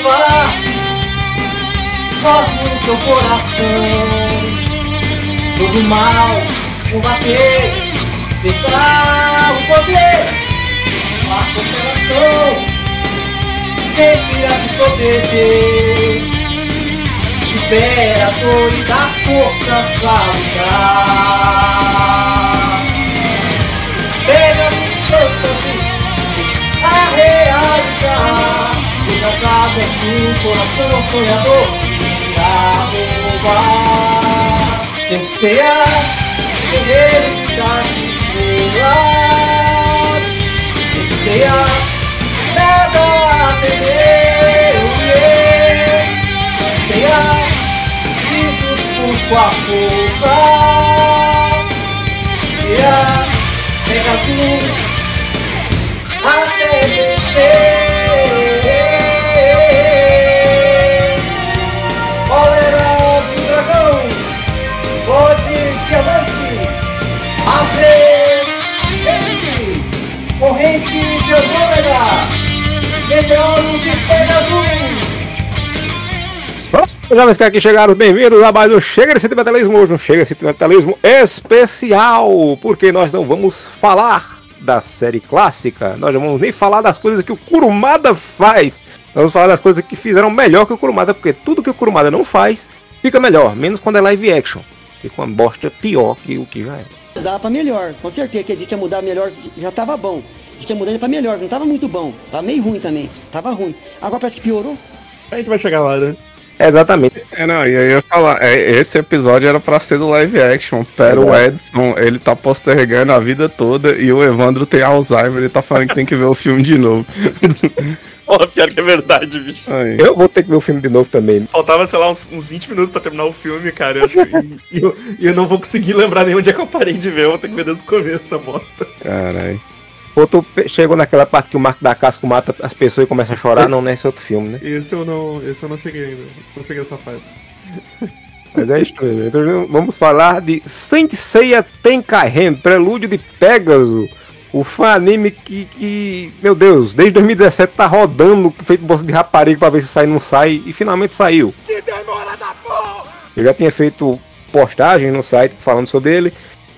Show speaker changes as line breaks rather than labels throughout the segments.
Jeová, cosmo no seu coração. Todo mal, combater, respeitar o poder, a constelação, sempre irá te proteger. Imperador e dá forças pra lutar. Pega os cantos a realizar. Todas asas do coração sonhador irá roubar. Tem que ser a guerreiro das estrelas. Tem que ser a nada a temer. Tem que ser a Jesus busco a força. E a pega tudo meteoro de Pegasus.
Jovens que aqui chegaram, bem-vindos a mais um Chega de Sentimentalismo, hoje um Chega de Sentimentalismo especial, porque nós não vamos falar da série clássica, nós não vamos nem falar das coisas que o Kurumada faz, nós vamos falar das coisas que fizeram melhor que o Kurumada, porque tudo que o Kurumada não faz, fica melhor, menos quando é live action, fica uma bosta pior que o que já é.
Mudar pra melhor, com certeza que a gente ia mudar melhor, já tava bom. A gente ia mudar pra melhor, não tava muito bom. Tava meio ruim também, tava ruim. Agora parece que piorou.
A gente vai chegar lá, né?
Exatamente.
É, não, e aí eu ia falar, é, esse episódio era pra ser do live action, pero o Edson, ele tá postergando a vida toda e o Evandro tem Alzheimer, ele tá falando que tem que ver o filme de novo.
Ó, pior que é verdade, bicho.
Aí.
Eu vou ter que ver o filme de novo também.
Faltava, sei lá, uns, uns 20 minutos pra terminar o filme, cara. Eu acho que- e, e eu, e eu não vou conseguir lembrar nem onde é que eu parei de ver. Eu vou ter que ver desde o começo essa bosta.
Caralho.
Ou tu chegou naquela parte que o Marco da Casco mata as pessoas e começa a chorar, não, nesse outro filme, né?
Esse eu não. Esse eu não cheguei ainda. Não cheguei nessa parte.
Mas é isso mesmo. Então vamos falar de Saint Seiya Tenkairen, Prelúdio de Pégaso. O fã anime que, que, meu Deus, desde 2017 tá rodando, feito bolsa de rapariga pra ver se sai ou não sai, e finalmente saiu. Que demora da porra! Eu já tinha feito postagem no site falando sobre ele.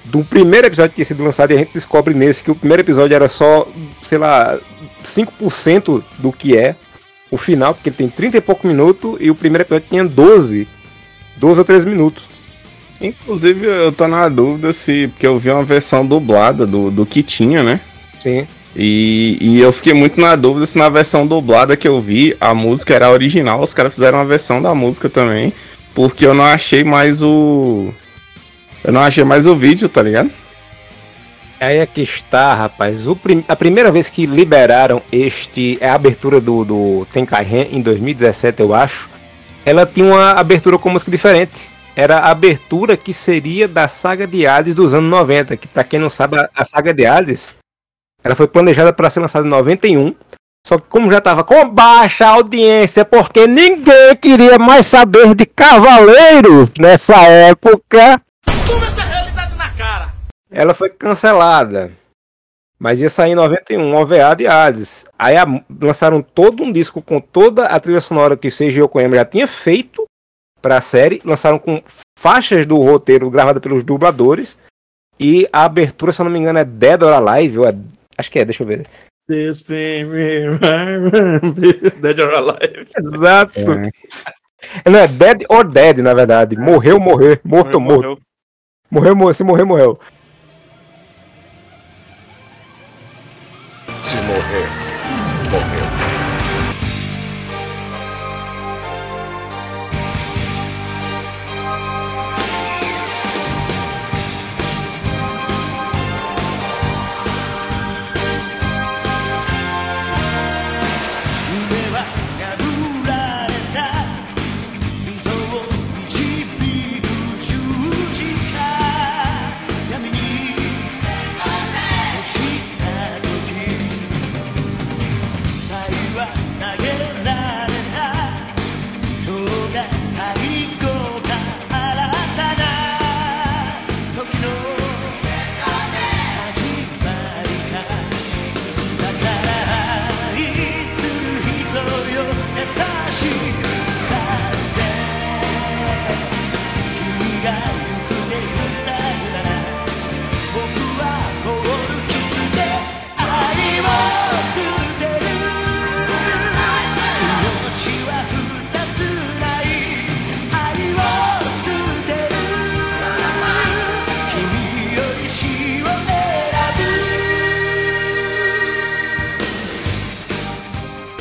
Do primeiro episódio que tinha sido lançado, e a gente descobre nesse que o primeiro episódio era só, sei lá, 5% do que é o final, porque ele tem 30 e pouco minutos, e o primeiro episódio tinha 12. 12 ou 13 minutos.
Inclusive, eu tô na dúvida se. Porque eu vi uma versão dublada do, do que tinha, né?
Sim.
E, e eu fiquei muito na dúvida se na versão dublada que eu vi a música era original, os caras fizeram uma versão da música também. Porque eu não achei mais o. Eu não achei mais o vídeo, tá ligado?
Aí é que está, rapaz. Prim- A primeira vez que liberaram este. É a abertura do, do Tenkairen em 2017, eu acho. Ela tinha uma abertura com música diferente. Era a abertura que seria da saga de Hades dos anos 90. Que pra quem não sabe, a, saga de Hades ela foi planejada para ser lançada em 91. Só que como já tava com baixa audiência, porque ninguém queria mais saber de Cavaleiros nessa época. Ela foi cancelada. Mas ia sair em 91, OVA de Hades. Aí a- lançaram todo um disco com toda a trilha sonora que o Seiji Yokoyama já tinha feito para a série. Lançaram com faixas do roteiro gravada pelos dubladores. E a abertura, se eu não me engano, é Dead or Alive. Ou é... Acho que é, deixa eu ver.
This Dead or Alive.
Exato.
É.
Não, é Dead or Dead, na verdade. Morreu, morrer. Morto, morto.
Morreu.
Morreu, morreu. Se morrer, morreu.
Se morrer, morreu.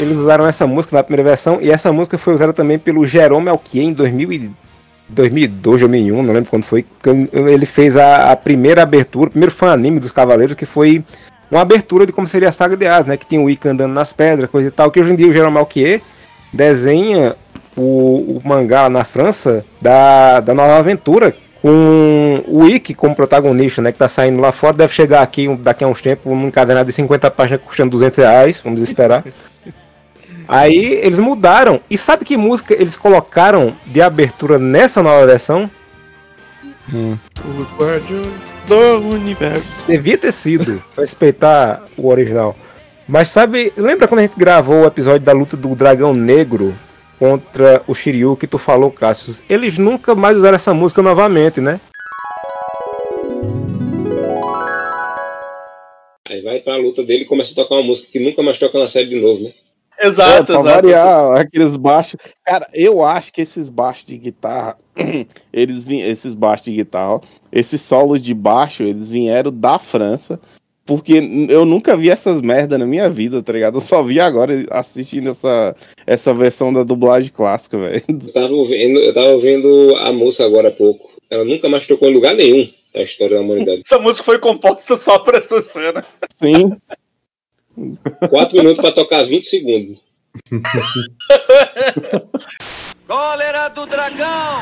Eles usaram essa música na primeira versão, e essa música foi usada também pelo Jerome Alquier em 2000 e 2002, 2001, não lembro quando foi. Ele fez a, a primeira abertura, o primeiro fã anime dos Cavaleiros, que foi uma abertura de como seria a saga de Hades, né? Que tinha o Ica andando nas pedras, coisa e tal. Que hoje em dia o Jerome Alquier desenha o, o mangá na França da, da nova aventura com o Ikki como protagonista, né? Que tá saindo lá fora, deve chegar aqui um- daqui a uns tempos num encadernado de 50 páginas custando 200 reais, vamos esperar. Aí eles mudaram. E sabe que música eles colocaram de abertura nessa nova versão?
Os Guardiões do Universo.
Devia ter sido, pra respeitar o original. Mas sabe, lembra quando a gente gravou o episódio da luta do Dragão Negro contra o Shiryu que tu falou, Cassius? Eles nunca mais usaram essa música novamente, né? Aí vai pra luta dele e começa a tocar uma música que nunca mais toca na série de novo, né?
Exato,
é, pra
exato.
variar, aqueles baixos. Cara, eu acho que esses baixos de guitarra, eles vim, esses baixos de guitarra, ó, esses solos de baixo, eles vieram da França. Porque eu nunca vi essas merda na minha vida, tá ligado? Eu só vi agora assistindo essa, essa versão da dublagem clássica, velho.
Eu tava ouvindo, eu tava ouvindo a música agora há pouco. Ela nunca mais tocou em lugar nenhum na história da humanidade.
Essa música foi composta só pra essa cena.
Sim.
4 minutos pra tocar 20 segundos.
Cólera do dragão!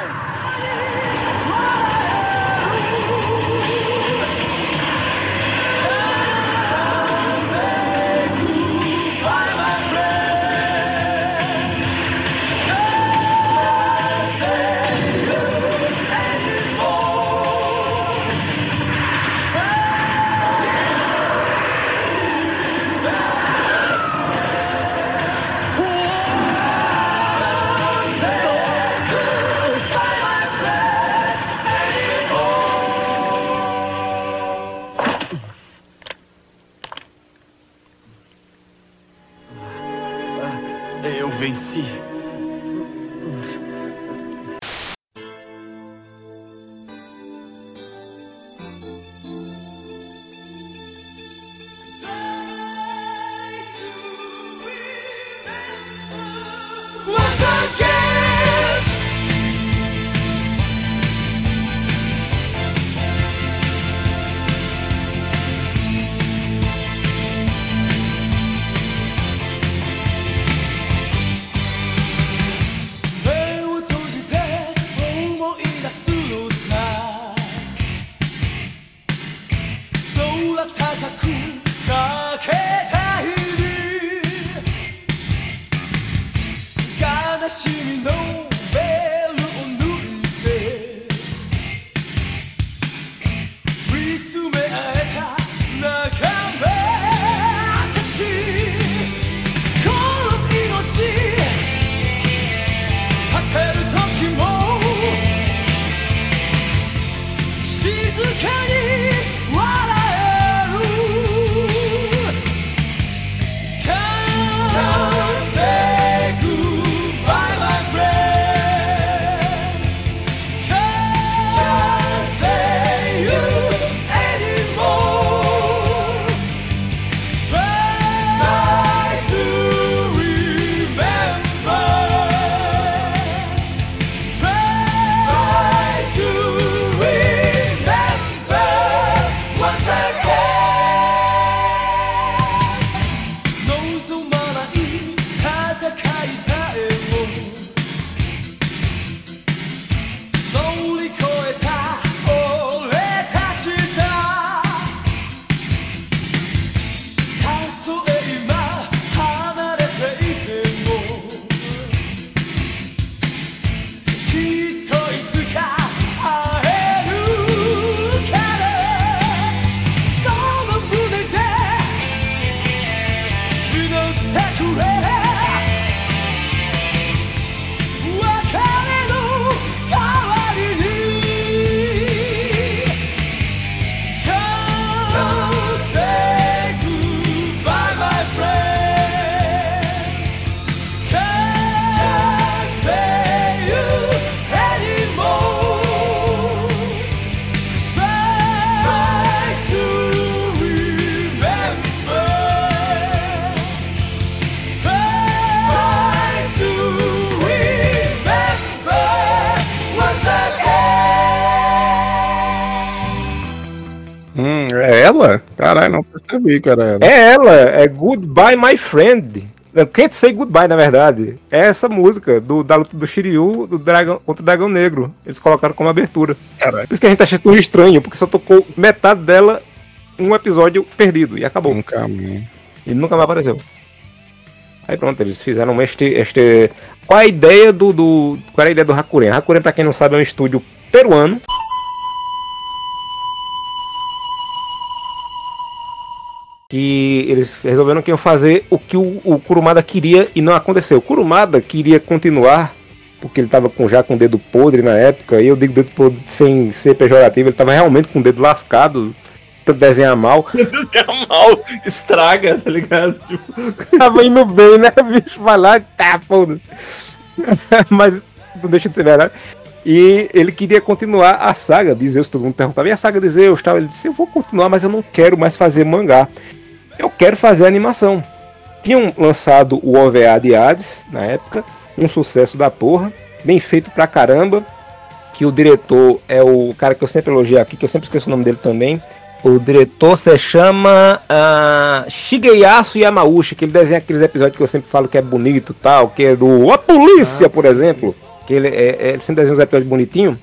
Não.
É ela, é Goodbye My Friend. Eu Can't Say Goodbye, na verdade. É essa música do, da luta do Shiryu do dragão, contra o Dragão Negro. Eles colocaram como abertura.
Caralho.
Por isso que a gente acha tão estranho, porque só tocou metade dela um episódio perdido e acabou.
Caminho.
E nunca mais apareceu. Aí pronto, eles fizeram este. este... Qual a ideia do, do. Qual é a ideia do Hakuren? Hakuren, pra quem não sabe, é um estúdio peruano. Que eles resolveram que iam fazer o que o, o Kurumada queria e não aconteceu. O Kurumada queria continuar, porque ele tava com, já com o dedo podre na época, e eu digo dedo podre sem ser pejorativo, ele tava realmente com o dedo lascado, tanto desenhar mal.
Desenhar mal, estraga, tá ligado? Tipo,
tava indo bem, né, bicho? Vai lá, tá, foda-se. Mas não deixa de ser verdade. E ele queria continuar a saga de Zeus, todo mundo perguntava, e a saga de Zeus tal? Ele disse, eu vou continuar, mas eu não quero mais fazer mangá. Eu quero fazer animação. Tinham lançado o OVA de Hades, na época, um sucesso da porra, bem feito pra caramba, que o diretor é o cara que eu sempre elogio aqui, que eu sempre esqueço o nome dele também, o diretor se chama uh, Shigeyasu Yamauchi, que ele desenha aqueles episódios que eu sempre falo que é bonito tal, que é do A Polícia,
Ah,
por
sim,
exemplo. Que ele, é, é- ele sempre desenha uns episódios bonitinhos.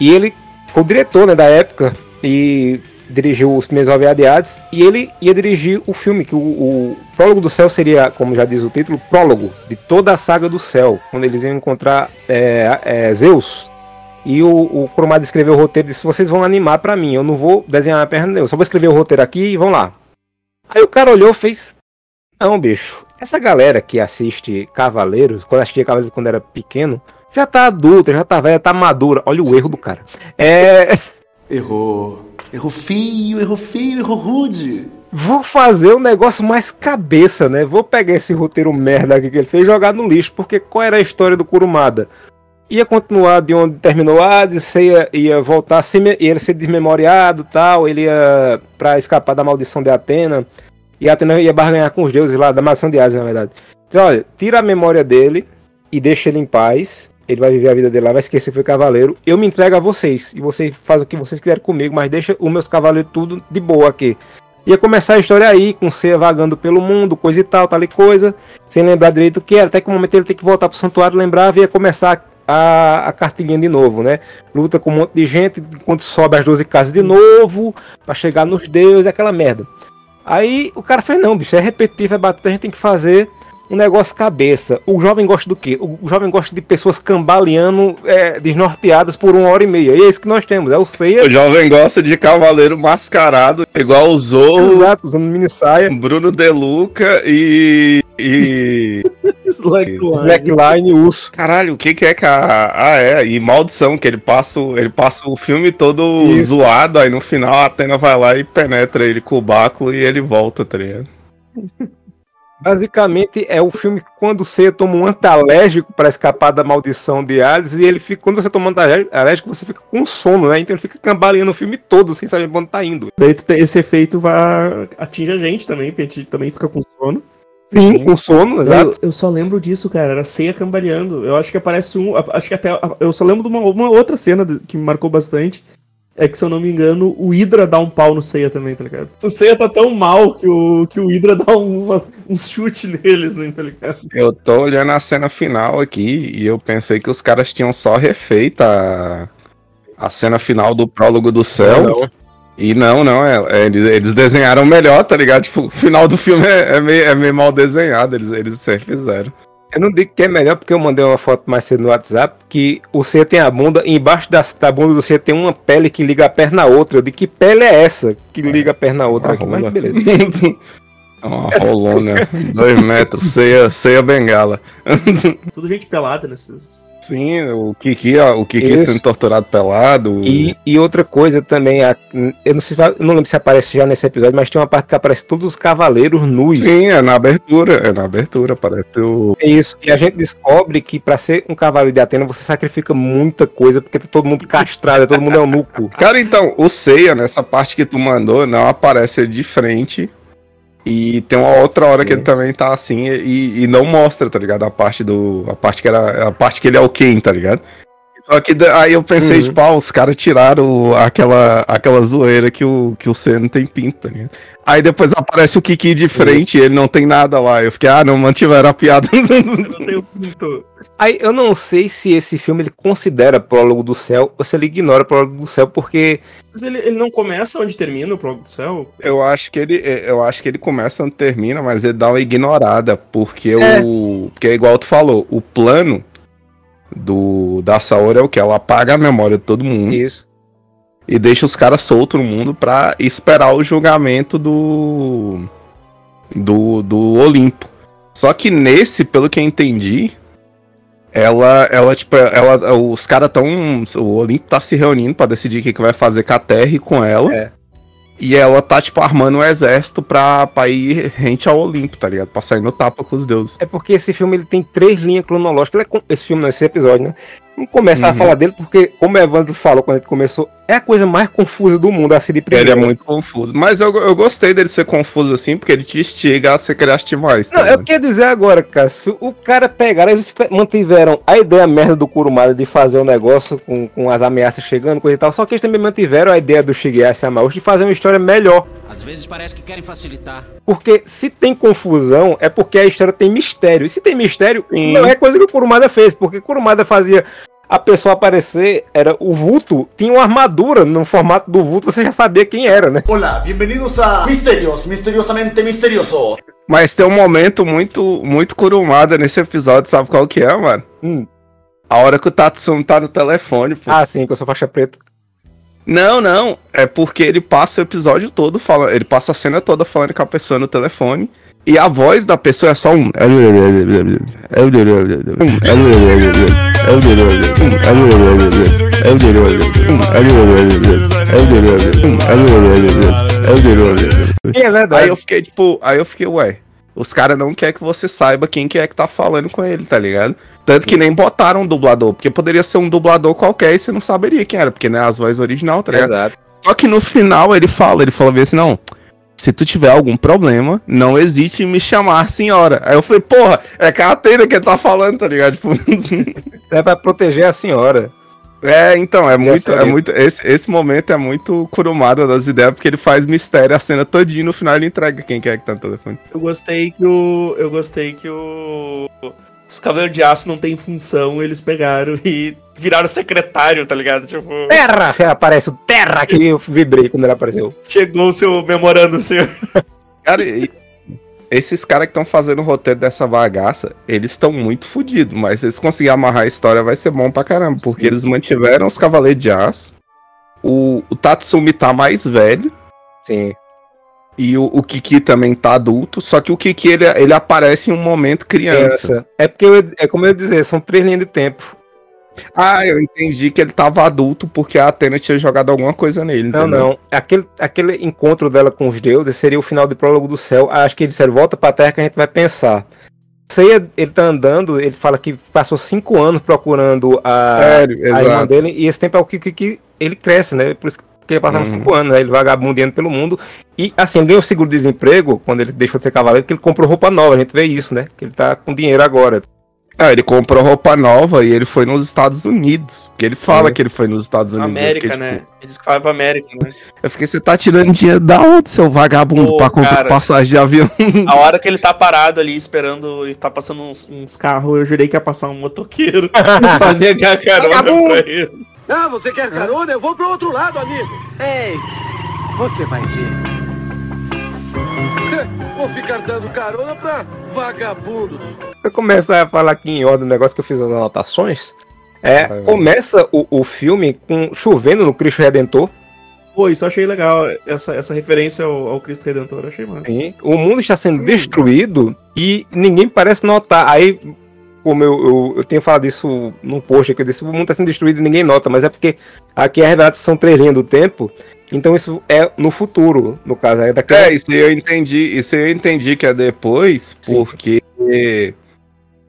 E ele foi o diretor né, da época e dirigiu os primeiros OVA de Hades. E ele ia dirigir o filme, que o, o Prólogo do Céu seria, como já diz o título, prólogo de toda a saga do céu, quando eles iam encontrar é, é, Zeus e o, o Kurumada escreveu o roteiro e disse: vocês vão animar pra mim, eu não vou desenhar a perna, eu só vou escrever o roteiro aqui e vão lá. Aí o cara olhou e fez: Não, bicho, essa galera que assiste Cavaleiros, quando assistia Cavaleiros quando era pequeno, já tá adulta, já tá velha, tá madura. Olha o erro do cara. É.
Errou. Errou feio, errou feio, errou rude.
Vou fazer um negócio mais cabeça, né? Vou pegar esse roteiro merda aqui que ele fez e jogar no lixo, porque qual era a história do Kurumada? Ia continuar de onde terminou Hades, você ia, ia voltar, me- ia ser desmemoriado tal, ele ia pra escapar da maldição de Atena, e Atena ia barganhar com os deuses lá, da maldição de Hades, na verdade. Então, olha, tira a memória dele e deixa ele em paz, ele vai viver a vida dele lá, vai esquecer que foi cavaleiro, eu me entrego a vocês, e vocês fazem o que vocês quiserem comigo, mas deixa os meus cavaleiros tudo de boa aqui. Ia começar a história aí, com Seiya vagando pelo mundo, coisa e tal, tal e coisa, sem lembrar direito o que era, até que o momento ele tem que voltar pro santuário, lembrava e ia começar a, a cartilhinha de novo, né? Luta com um monte de gente, enquanto sobe as 12 casas de novo, pra chegar nos deuses, aquela merda. Aí o cara fez, não, bicho, é repetitivo, é batuta, a gente tem que fazer um negócio cabeça. O jovem gosta do quê? O jovem gosta de pessoas cambaleando, é, desnorteadas por uma hora e meia. E é isso que nós temos, é o Seiya,
O jovem gosta de cavaleiro mascarado, igual o Zorro,
exato, usando mini saia,
Bruno Deluca e. e.
slackline.
slackline, urso.
Caralho, o que que é que a. Ah, é, e maldição, que ele passa, o- ele passa o filme todo
Isso.
zoado, aí no final a Atena vai lá e penetra ele com o báculo e ele volta, tá ligado?
Basicamente é o filme quando você toma um antialérgico para escapar da maldição de Hades e ele fica quando você toma um antialérgico você fica com sono, né? Então ele fica cambaleando o filme todo sem saber onde tá indo.
Daí esse efeito vai atinge a gente também, porque a gente também fica com sono.
Sim, com sono, exato.
Eu, eu só lembro disso, cara. Era ceia cambaleando. Eu acho que aparece um. Acho que até. Eu só lembro de uma, uma outra cena que me marcou bastante. É que, se eu não me engano, o Hydra dá um pau no Seiya também, tá ligado? O Seiya tá tão mal que o, que o Hydra dá um, uma- um chute neles, hein, tá ligado?
Eu tô olhando a cena final aqui e eu pensei que os caras tinham só refeito a, a cena final do prólogo do céu.
Não.
E não, não, é, é, eles, eles desenharam melhor, tá ligado? Tipo, o final do filme é, é meio, é meio mal desenhado, eles, eles sempre fizeram.
Eu não digo que é melhor porque eu mandei uma foto mais cedo no WhatsApp que o C tem a bunda, e embaixo da, da bunda do C tem uma pele que liga a perna à outra. Eu digo que pele é essa que liga a perna à outra aqui, mas
rola.
beleza.
É Uma rolona, dois metros, ceia, ceia bengala.
Tudo gente pelada nesses.
Sim, o Kiki, o Kiki
Isso.
sendo torturado pelado.
E, e outra coisa também, a- eu não, sei, não lembro se aparece já nesse episódio, mas tem uma parte que aparece todos os cavaleiros nus.
Sim, é na abertura, é na abertura, parece o.
É isso. E a gente descobre que pra ser um cavaleiro de Atena você sacrifica muita coisa, porque tá todo mundo castrado, todo mundo é eunuco.
Cara, então, o Seiya, nessa parte que tu mandou, não aparece de frente. E tem uma outra hora que ele também tá assim e, e não mostra, tá ligado? A parte do. A parte que era. A parte que ele é o Ken, tá ligado? Só que aí eu pensei,
Uhum.
tipo, ah, os caras tiraram aquela, aquela zoeira que o, que o C não tem pinta, né? Aí depois aparece o Kiki de frente e ele não tem nada lá. Eu fiquei, ah, não mantiveram a piada.
Eu não tenho pinto.
Aí eu não sei se esse filme ele considera Prólogo do Céu ou se ele ignora Prólogo do Céu, porque
Mas ele, ele não começa onde termina o Prólogo do Céu?
eu acho que ele, eu acho que ele começa onde termina, mas ele dá uma ignorada, porque
É.
o, porque é igual tu falou, o plano do da Saori é o que ela apaga a memória de todo mundo.
isso.
e deixa os caras soltos no mundo pra esperar o julgamento do do, do Olimpo. Só que nesse, pelo que eu entendi, ela ela tipo ela os caras tão o Olimpo tá se reunindo pra decidir o que, que vai fazer com a Terra e com ela.
É.
E ela tá tipo armando um exército pra, pra ir rente ao Olimpo, tá ligado? Pra sair no tapa com os deuses.
É porque esse filme ele tem três linhas cronológicas. É esse filme, não, esse episódio, né? Vamos começar a
Uhum.
falar dele, porque, como o Evandro falou quando ele começou, é a coisa mais confusa do mundo, assim, de
Ele
primeira.
é muito confuso. Mas eu, eu gostei dele ser confuso assim, porque ele te instiga a ser criativo mais. tá
Não, eu
ligado?
queria dizer agora, cara, se o cara pegaram, eles mantiveram a ideia merda do Kurumada de fazer o negócio com, com as ameaças chegando, coisa e tal, só que eles também mantiveram a ideia do Shigeyashi Yamauchi de fazer uma história melhor.
Às vezes parece que querem facilitar.
Porque se tem confusão, é porque a história tem mistério. E se tem mistério,
Sim.
não é coisa que o Kurumada fez, porque o Kurumada fazia a pessoa aparecer, era o vulto, tinha uma armadura no formato do vulto, você já sabia quem era, né?
Hola, bienvenidos a Misterios, misteriosamente misterioso.
Mas tem um momento muito, muito curumada nesse episódio, sabe qual que é, mano?
Hum.
A hora que o Tatsumi tá no telefone, pô.
Ah, sim, que eu sou faixa preta.
Não, não. É porque ele passa o episódio todo falando. Ele passa a cena toda falando com a pessoa no telefone. E a voz da pessoa é só um.
É verdade.
Aí eu fiquei, tipo, aí eu fiquei, ué, os caras não querem que você saiba quem que é que tá falando com ele, tá ligado? Tanto que nem botaram um dublador, porque poderia ser um dublador qualquer e você não saberia quem era, porque não é as vozes original, tá ligado?
Exato.
Só que no final ele fala, ele falou assim, não, se tu tiver algum problema, não hesite em me chamar senhora. Aí eu falei, porra, é com a Atena que ele tá falando, tá ligado? Tipo,
É pra proteger a senhora.
é, então, é muito, é muito, esse, esse momento é muito curumada das ideias, porque ele faz mistério a cena todinha e no final ele entrega quem que é que tá no telefone.
Eu gostei que o. Eu gostei que o. Os Cavaleiros de Aço não tem função, eles pegaram e viraram secretário, tá ligado? Tipo,
Terra! Aparece o Terra que eu vibrei quando ele apareceu.
chegou o seu memorando, senhor.
Cara, e- esses caras que estão fazendo o roteiro dessa bagaça, eles estão muito fodidos, mas se eles conseguirem amarrar a história, vai ser bom pra caramba, porque eles mantiveram os Cavaleiros de Aço. O, o Tatsumi tá mais velho.
Sim.
E o, o Kiki também tá adulto, só que o Kiki ele, ele aparece em um momento criança.
Criança. É porque, eu, é como eu dizer, são três linhas de tempo.
Ah, eu entendi que ele tava adulto porque a Atena tinha jogado alguma coisa nele.
Não,
entendeu?
não. Aquele, aquele encontro dela com os deuses seria o final do prólogo do céu. Acho que ele disseram, volta pra terra que a gente vai pensar. Seiya, ele tá andando, ele fala que passou cinco anos procurando a,
Sério,
a irmã dele, e esse tempo é o que, que, que ele cresce, né? Por isso que porque passaram
Uhum.
cinco anos, né? Ele vagabundeando pelo mundo. E assim, ele ganhou seguro-desemprego quando ele deixou de ser cavaleiro, porque ele comprou roupa nova. A gente vê isso, né? Que ele tá com dinheiro agora.
Ah, ele comprou roupa nova e ele foi nos Estados Unidos. Porque ele fala
Sim.
que ele foi nos Estados Unidos.
América,
fiquei,
né?
tipo,
Eles que falam pra América, né?
Eu fiquei, você tá tirando dinheiro da onde, seu vagabundo,
Pô,
pra comprar
cara.
passagem de avião?
A hora que ele tá parado ali esperando e tá passando uns, uns carros, eu jurei que ia passar um motoqueiro pra negar carona
Vagabundo!
pra ele.
Ah, você quer carona? Eu vou pro outro lado, amigo.
Ei, você vai ver.
Vou ficar dando carona pra vagabundo.
Eu começo a falar aqui em ordem do negócio que eu fiz as anotações. É,
vai.
começa o, o filme com chovendo no Cristo Redentor.
Pô, isso eu achei legal. Essa, essa referência ao, ao Cristo Redentor, eu achei massa.
Sim. O mundo está sendo destruído e ninguém parece notar. Aí, como eu, eu, eu tenho falado isso num post que eu disse, o mundo está sendo destruído e ninguém nota, mas é porque aqui é revelado são três linhas do tempo, então isso é no futuro, no caso. É daqui
É, isso eu entendi. Isso eu entendi que é depois,
Sim.
porque.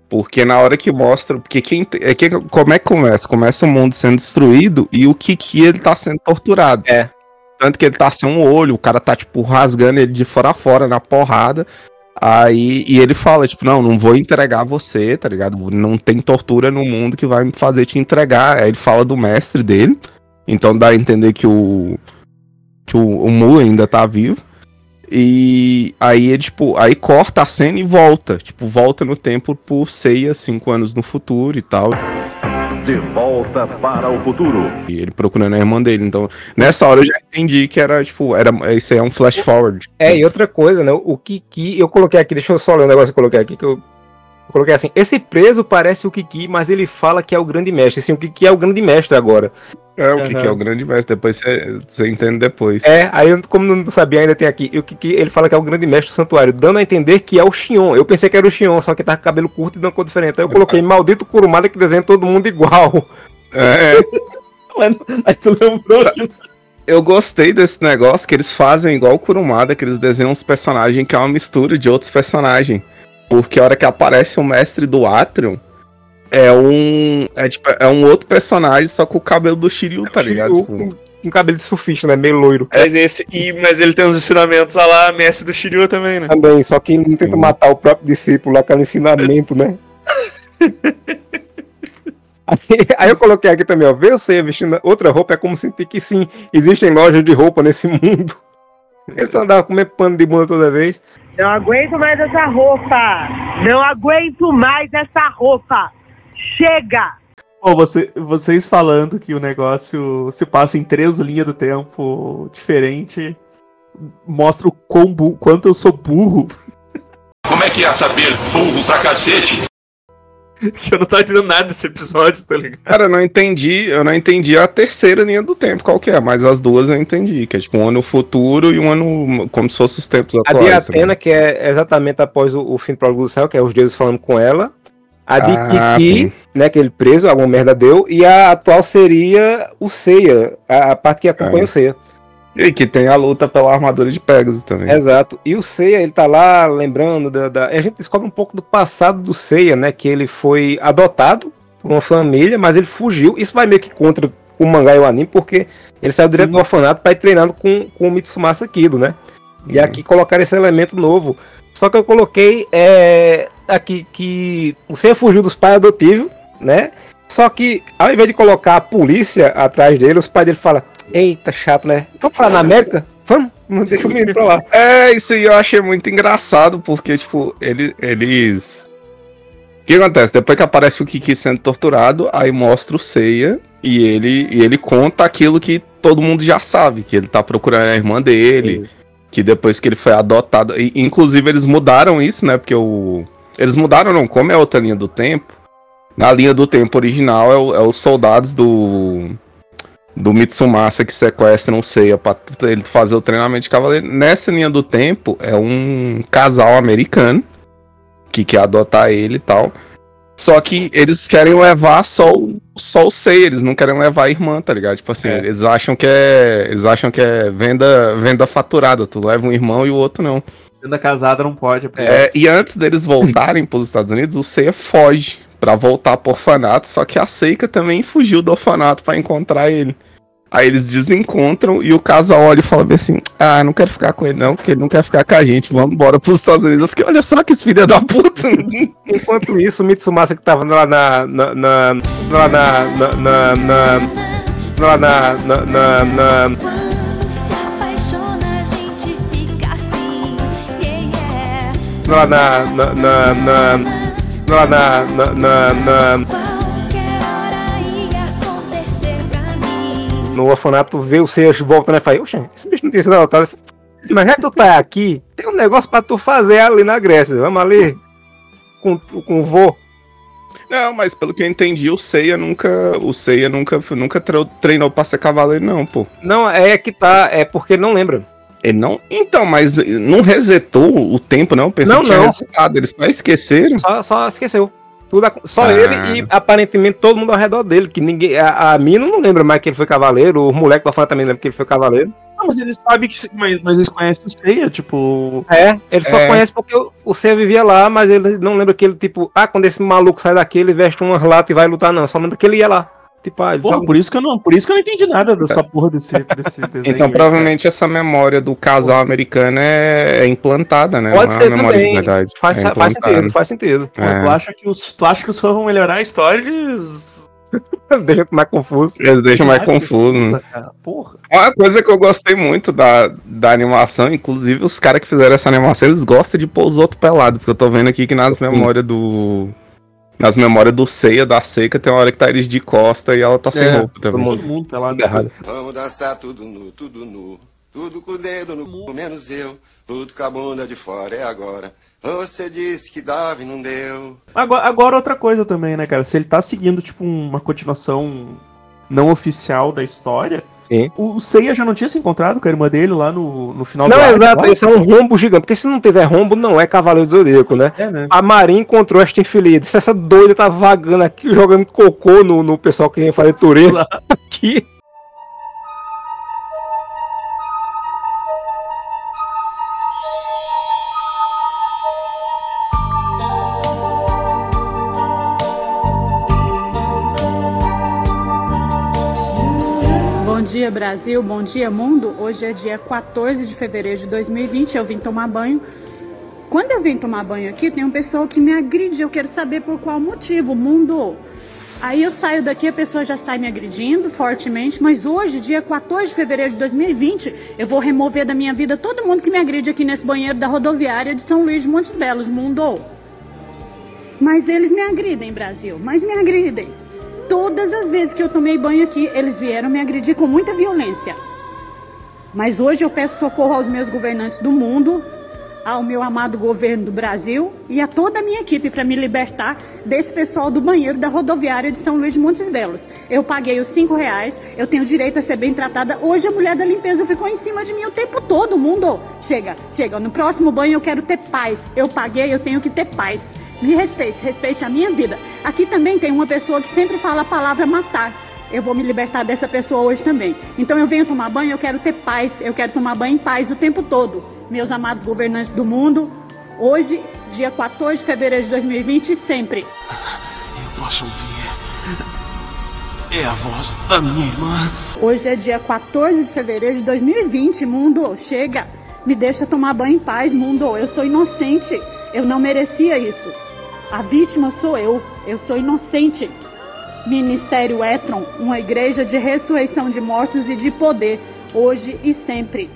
Porque na hora que mostra. Porque quem. É que, como é que começa? Começa o mundo sendo destruído e o Kiki ele tá sendo torturado.
É.
Tanto que ele tá sem um olho, o cara tá, tipo, rasgando ele de fora a fora na porrada. Aí, e ele fala, tipo, não, não vou entregar você, tá ligado? Não tem tortura no mundo que vai me fazer te entregar. Aí ele fala do mestre dele. Então dá a entender que o. que o, o Mu ainda tá vivo. E aí ele, tipo, aí corta a cena e volta. Tipo, volta no tempo por Seiya, cinco anos no futuro e tal.
De volta para o futuro.
E ele procurando a irmã dele. Então, nessa hora eu já entendi que era, tipo, era, isso aí é um flash forward.
É, e outra coisa, né? O Kiki, eu coloquei aqui, deixa eu só ler um negócio que eu coloquei aqui, que eu, eu coloquei assim: esse preso parece o Kiki, mas ele fala que é o grande mestre. Assim, o Kiki é o grande mestre agora.
É, o que,
Aham.
que é o grande mestre. Depois você entende depois.
É, aí eu, como não sabia, ainda tem aqui. E o Kiki, ele fala que é o grande mestre do santuário, dando a entender que é o Xion. Eu pensei que era o Xion, só que tá com cabelo curto e de uma cor diferente. Aí eu coloquei maldito Kurumada que desenha todo mundo igual.
É,
Mano, aí tu lembrou que
eu gostei desse negócio que eles fazem igual o Kurumada, que eles desenham uns personagens que é uma mistura de outros personagens. Porque a hora que aparece o mestre do Atrium, é um. É tipo, é um outro personagem, só com o cabelo do Shiryu, tá ligado?
Com,
Tipo,
com cabelo de surfista, né? Meio loiro.
Mas, esse, e, mas ele tem uns ensinamentos a lá, mestre do Shiryu também, né?
Também, só que ele não tenta matar o próprio discípulo, aquele ensinamento, né? Aí, aí eu coloquei aqui também, ó. Ver você vestindo outra roupa é como sentir que sim, existem lojas de roupa nesse mundo. Ele só andava comendo pano de bunda toda vez.
Não aguento mais essa roupa! Não aguento mais essa roupa! Chega!
Pô, você, vocês falando que o negócio se passa em três linhas do tempo diferente, mostra o quão bu- quanto eu sou burro.
Como é que é saber burro pra cacete?
Que eu não tava entendendo nada desse episódio, tá ligado?
cara, eu não entendi. Eu não entendi a terceira linha do tempo, qual que é, mas as duas eu entendi. Que é tipo um ano futuro e um ano como se fosse os tempos
A de
atuais. tá
Atena, que é exatamente após o, o fim do prólogo do céu, que é os deuses falando com ela. A de
Ah,
Kiki,
sim.
né, que ele preso, alguma merda deu. E a atual seria o Seiya, a, a parte que acompanha
Ah.
o Seiya.
E que tem a luta pela armadura de Pegasus também.
Exato. E o Seiya, ele tá lá lembrando da, da- A gente descobre um pouco do passado do Seiya, né? Que ele foi adotado por uma família, mas ele fugiu. Isso vai meio que contra o mangá e o anime, porque ele saiu direto do orfanato para ir treinando com, com o Mitsumasa Kido, né? E aqui colocaram esse elemento novo. Só que eu coloquei é, aqui que o Seiya fugiu dos pais adotivos, né? Só que ao invés de colocar a polícia atrás dele, os pais dele falam: Eita, chato, né? Vamos lá na América? Vamos, não deixa o menino pra lá.
É, isso aí eu achei muito engraçado, porque, tipo, ele, eles. O que acontece? Depois que aparece o Kiki sendo torturado, aí mostra o Seiya e ele, e ele conta aquilo que todo mundo já sabe, que ele tá procurando a irmã dele, que depois que ele foi adotado. e, inclusive, eles mudaram isso, né? Porque o. Eles mudaram, não, como é outra linha do tempo. Na linha do tempo original é, o- é os soldados do. Do Mitsumasa que sequestram o Seiya pra ele fazer o treinamento de cavaleiro. Nessa linha do tempo é um casal americano que quer adotar ele e tal. Só que eles querem levar só o, só o Seiya, eles não querem levar a irmã, tá ligado? Tipo assim,
É.
eles acham que é. Eles acham que é venda, venda faturada. Tu leva um irmão e o outro não.
Ainda casada não pode.
É, e antes deles voltarem para os Estados Unidos, o Seiya foge pra voltar pro orfanato, só que a Seika também fugiu do orfanato pra encontrar ele. Aí eles desencontram e o casal olha e fala bem assim: Ah, não quero ficar com ele não, porque ele não quer ficar com a gente, vamos embora pros Estados Unidos. Eu fiquei, olha só que esse filho da puta.
Enquanto isso, o Mitsumasa que tava lá na. na, na lá na. na. na. na lá na. na, na, na- lá na. na. na. na lá na. na. na, na no orfanato, vê o Seiya volta né, e fala: Oxe, esse bicho não tem sido adotado. Mas já que tu tá aqui, tem um negócio pra tu fazer ali na Grécia. Vamos ali com, com o vô.
Não, mas pelo que eu entendi, o Seiya nunca. O Seiya nunca, nunca tre- treinou pra ser cavaleiro, não, pô.
Não, é que tá, é porque não lembra.
Ele não. Então, mas não resetou o tempo, não? Pensei
Não,
que tinha
não.
resetado. Eles só esqueceram.
Só, só esqueceu. Tudo, só
Ah.
ele e aparentemente todo mundo ao redor dele. Que ninguém. A, a Mina não lembra mais que ele foi cavaleiro. O moleque do orfanato também lembra que ele foi cavaleiro.
Não, mas eles sabem que. Mas, mas eles conhecem o Seiya, tipo.
É, ele só
É.
conhece porque o, o Seiya vivia lá, mas ele não lembra que ele, tipo, ah, quando esse maluco sai daqui, ele veste umas latas e vai lutar, não. Só lembra que ele ia lá. Tipo, ah,
Porra,
fala-
por isso que eu não, por isso que eu não entendi nada dessa porra desse, desse desenho.
Então
aí,
provavelmente essa memória do casal americano é, é implantada, né?
Pode
Não é
ser
uma memória
também.
de verdade.
Faz,
é
faz sentido, faz sentido.
Pô, Tu,
É.
acha que os, tu acha que os fãs vão melhorar a história? Eles.
Deixa mais confuso.
Eles deixam mais confuso. né?
cara. Porra.
Uma coisa que eu gostei muito da, da animação, inclusive os caras que fizeram essa animação, eles gostam de pôr os outros pelados, porque eu tô vendo aqui que nas memórias do. Nas memórias do Ceia, da Seca, tem uma hora que tá eles de costa e ela tá sem
É,
roupa também.
Todo mundo pelado.
Errado.
Vamos dançar tudo nu, tudo nu. Tudo com o dedo no cu, menos eu. Tudo com a bunda de fora, é agora. Você disse que dava e não deu.
Agora, agora outra coisa também, né, cara? Se ele tá seguindo, tipo, uma continuação não oficial da história,
Sim.
o Seiya já não tinha se encontrado com a irmã dele lá no, no final
Não,
do arco
exato,
lá?
esse é um rombo gigante. Porque se não tiver rombo, não é Cavaleiro do Zodíaco, né?
É, né?
A Marinha encontrou esta infeliz. Disse, essa doida tá vagando aqui, jogando cocô no, no pessoal que vem fazer turismo aqui.
Dia Brasil, bom dia mundo. Hoje é dia 14 de fevereiro de 2020. Eu vim tomar banho. Quando eu vim tomar banho aqui, tem um pessoal que me agride. Eu quero saber por qual motivo, mundo. Aí eu saio daqui, a pessoa já sai me agredindo fortemente. Mas hoje, dia 14 de fevereiro de 2020, eu vou remover da minha vida todo mundo que me agride aqui nesse banheiro da rodoviária de São Luís de Montes Belos, mundo. Mas eles me agridem, Brasil. Mas me agridem. Todas as vezes que eu tomei banho aqui, eles vieram me agredir com muita violência. Mas hoje eu peço socorro aos meus governantes do mundo, ao meu amado governo do Brasil e a toda a minha equipe para me libertar desse pessoal do banheiro da rodoviária de São Luís de Montes Belos. Eu paguei os cinco reais, eu tenho direito a ser bem tratada. Hoje a mulher da limpeza ficou em cima de mim o tempo todo, mundo. Chega, chega. No próximo banho eu quero ter paz. Eu paguei, eu tenho que ter paz. Me respeite, respeite a minha vida. Aqui também tem uma pessoa que sempre fala a palavra matar. Eu vou me libertar dessa pessoa hoje também. Então eu venho tomar banho, eu quero ter paz, eu quero tomar banho em paz o tempo todo. Meus amados governantes do mundo, hoje, dia 14 de fevereiro de 2020 e sempre.
Eu posso ouvir. É a voz da minha irmã.
Hoje é dia 14 de fevereiro de 2020, mundo. Chega, me deixa tomar banho em paz, mundo. Eu sou inocente. Eu não merecia isso. A vítima sou eu. Eu sou inocente. Ministério Etron, uma igreja de ressurreição de mortos e de poder, hoje e sempre.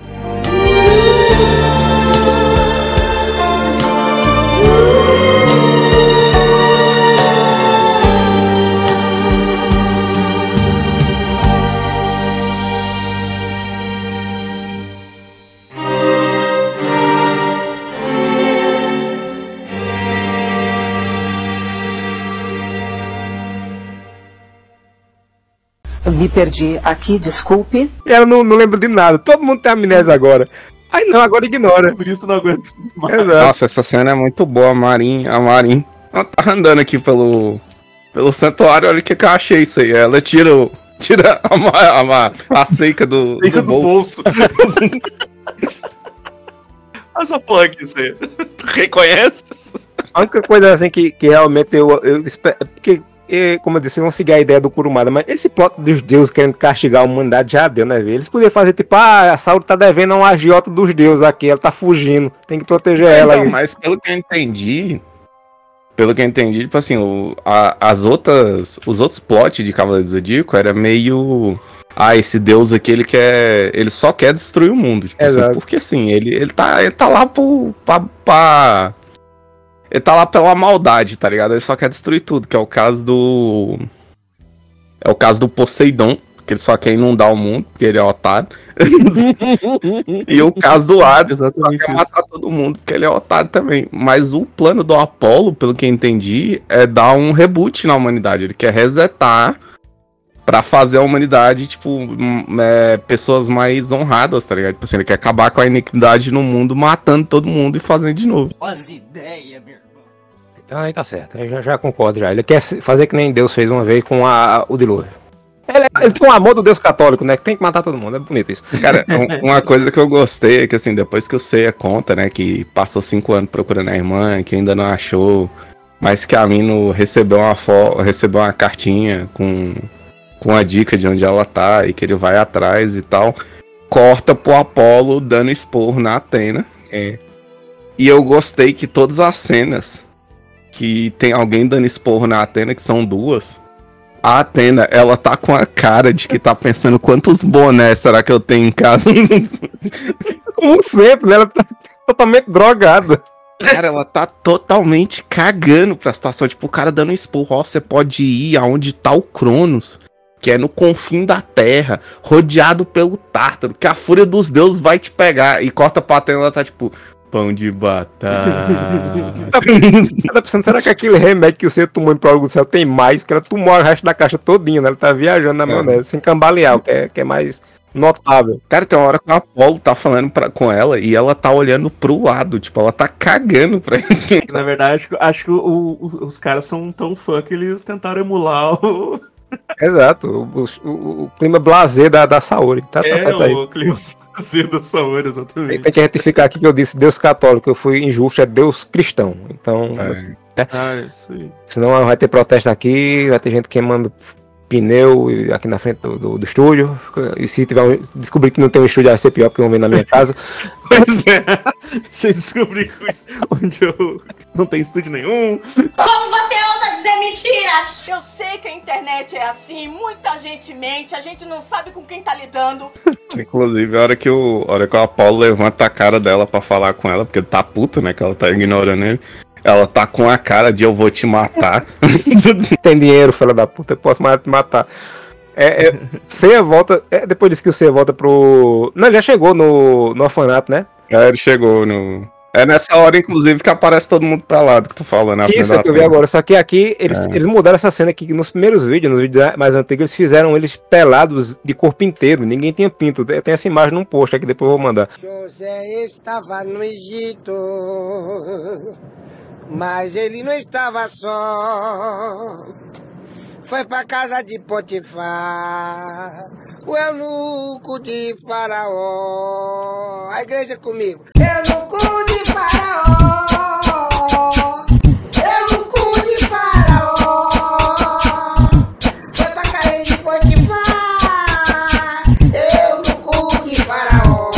Me perdi aqui, desculpe.
E ela não, não lembra de nada. Todo mundo tem amnésia agora. Aí não, agora ignora.
Por isso não aguento.
Exato.
Nossa, essa cena é muito boa, a Marin. A Marin. Ela tá andando aqui pelo, pelo santuário, olha o que, que eu achei isso aí. Ela tira, o- tira a, a, ma- a seca do,
Seca do bolso. Essa porra aqui, você. Tu reconhece?
A única coisa assim que, que realmente eu, eu espero. Porque, eh, como eu disse, não seguir a ideia do Kurumada, mas esse plot dos deuses querendo castigar a humanidade já deu, né, velho? Eles podiam fazer tipo, ah, a Saúde tá devendo a um agiota dos deuses aqui, ela tá fugindo, tem que proteger ela
Então,
aí.
mas pelo que eu entendi. Pelo que eu entendi, tipo assim, o, a- as outras. Os outros plots de Cavaleiro do Zodíaco era meio. Ah, esse deus aqui, ele quer. Ele só quer destruir o mundo. Tipo assim,
Exato.
porque assim, ele, ele, tá, ele tá lá por. Pra, pra- Ele tá lá pela maldade, tá ligado? Ele só quer destruir tudo, que é o caso do. É o caso do Poseidon, que ele só quer inundar o mundo, porque ele é otário. e o caso do Hades, só quer matar todo mundo, porque ele é otário também. Mas o plano do Apollo, pelo que eu entendi, é dar um reboot na humanidade. Ele quer resetar pra fazer a humanidade, tipo, é, pessoas mais honradas, tá ligado? Tipo assim, ele quer acabar com a iniquidade no mundo, matando todo mundo e fazendo de novo.
As ideias, meu.
Então aí tá certo, eu já, já concordo já. Ele quer fazer que nem Deus fez uma vez com a, o dilúvio. Ele, ele tem um amor do Deus católico, né? Que tem que matar todo mundo, é bonito isso.
Cara, um- uma coisa que eu gostei é que, assim, depois que o Seiya conta, né, que passou cinco anos procurando a irmã, que ainda não achou, mas que a Mino recebeu uma, fo recebeu uma cartinha com, com a dica de onde ela tá e que ele vai atrás e tal. Corta pro Apolo dando esporro na Atena.
É.
E eu gostei que todas as cenas que tem alguém dando esporro na Atena, que são duas, a Atena, ela tá com a cara de que tá pensando quantos bonés será que eu tenho em casa.
Como sempre, né? Ela tá totalmente drogada.
Cara, ela tá totalmente cagando pra situação. Tipo, o cara dando esporro. Ó, você pode ir aonde tá o Cronos, que é no confim da Terra, rodeado pelo Tártaro, que a fúria dos deuses vai te pegar. E corta pra Atena, ela tá tipo, pão de batata.
Ela tá pensando, será que aquele remédio que você tomou em prol do céu tem mais? Que ela tomou o resto da caixa todinha, né? Ela tá viajando na maionese, sem cambalear, o que é, que é mais notável.
Cara, tem uma hora que o Apolo tá falando pra, com ela e ela tá olhando pro lado, tipo, ela tá cagando pra ele.
Na verdade, acho, que- acho que o- o- os caras são tão fã que eles tentaram emular o.
Exato, o, o- o clima blazer da, da Saori. Tá, tá
é,
certo aí.
o clima cedo da Saori, exatamente.
Pra gente retificar aqui que eu disse Deus católico, eu fui injusto, é Deus cristão. Então, assim, né?
Ah, isso aí.
senão vai ter protesto aqui, vai ter gente queimando pneu aqui na frente do, do- do estúdio. E se tiver um, descobrir que não tem um estúdio, vai ser pior, porque vão vir na minha casa.
Pois é. Você descobriu onde eu não tem estúdio nenhum.
Como você ousa mentiras? Eu sei que a internet é assim, muita gente mente, a gente não sabe com quem tá lidando.
Inclusive, a hora que o, a hora que o Apolo levanta a cara dela pra falar com ela, porque ele tá puta, né? Que ela tá ignorando ele. Ela tá com a cara de eu vou te matar.
tem dinheiro, filha da puta, eu posso mais te matar. É, é, Seiya volta. É, depois disso que o Seiya volta pro. Não, ele já chegou no, no orfanato, né?
É, ele chegou no. É nessa hora, inclusive, que aparece todo mundo pelado que tu falando. frente
Isso é que eu vi agora. Só que aqui eles,
É.
eles mudaram essa cena aqui que nos primeiros vídeos, nos vídeos mais antigos, eles fizeram eles pelados de corpo inteiro. Ninguém tinha pinto. Tem tem essa imagem num post aqui, depois eu vou mandar.
José estava no Egito, mas ele não estava só. Foi pra casa de Potifar, o eunuco de Faraó. A igreja comigo. Eunuco de Faraó, eunuco de Faraó. Foi pra casa de Potifar, eunuco de Faraó.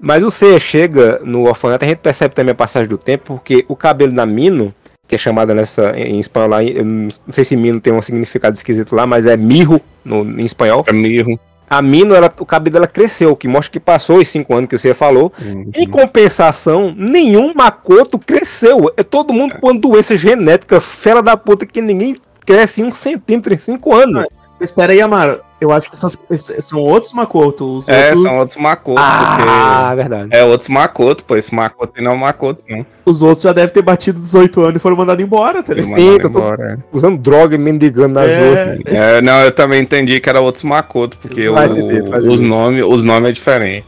Mas o Seiya chega no orfanato, a gente percebe também a passagem do tempo, porque o cabelo da Mino, que é chamada nessa em espanhol lá, eu não sei se Mino tem um significado esquisito lá, mas é mirro no, em espanhol.
É mirro.
A Mino, ela, o cabelo dela cresceu, o que mostra que passou os cinco anos que você falou. Em compensação, nenhum Makoto cresceu. É todo mundo com uma doença genética, fera da puta, que ninguém cresce um centímetro em cinco anos.
Espera aí, Amaro. Eu acho que esses são outros Makoto. Os
É,
outros,
são outros Makoto.
Ah,
porque-
verdade.
É outros Makoto, pô. Esse Makoto não é o Makoto, não.
os outros já devem ter batido 18 anos e foram mandados embora, tá ligado?
Tô
embora, é.
usando droga e mendigando nas
É.
outras.
É, não, eu também entendi que era outros Makoto, porque o-
sentido,
os nomes os nome é diferente.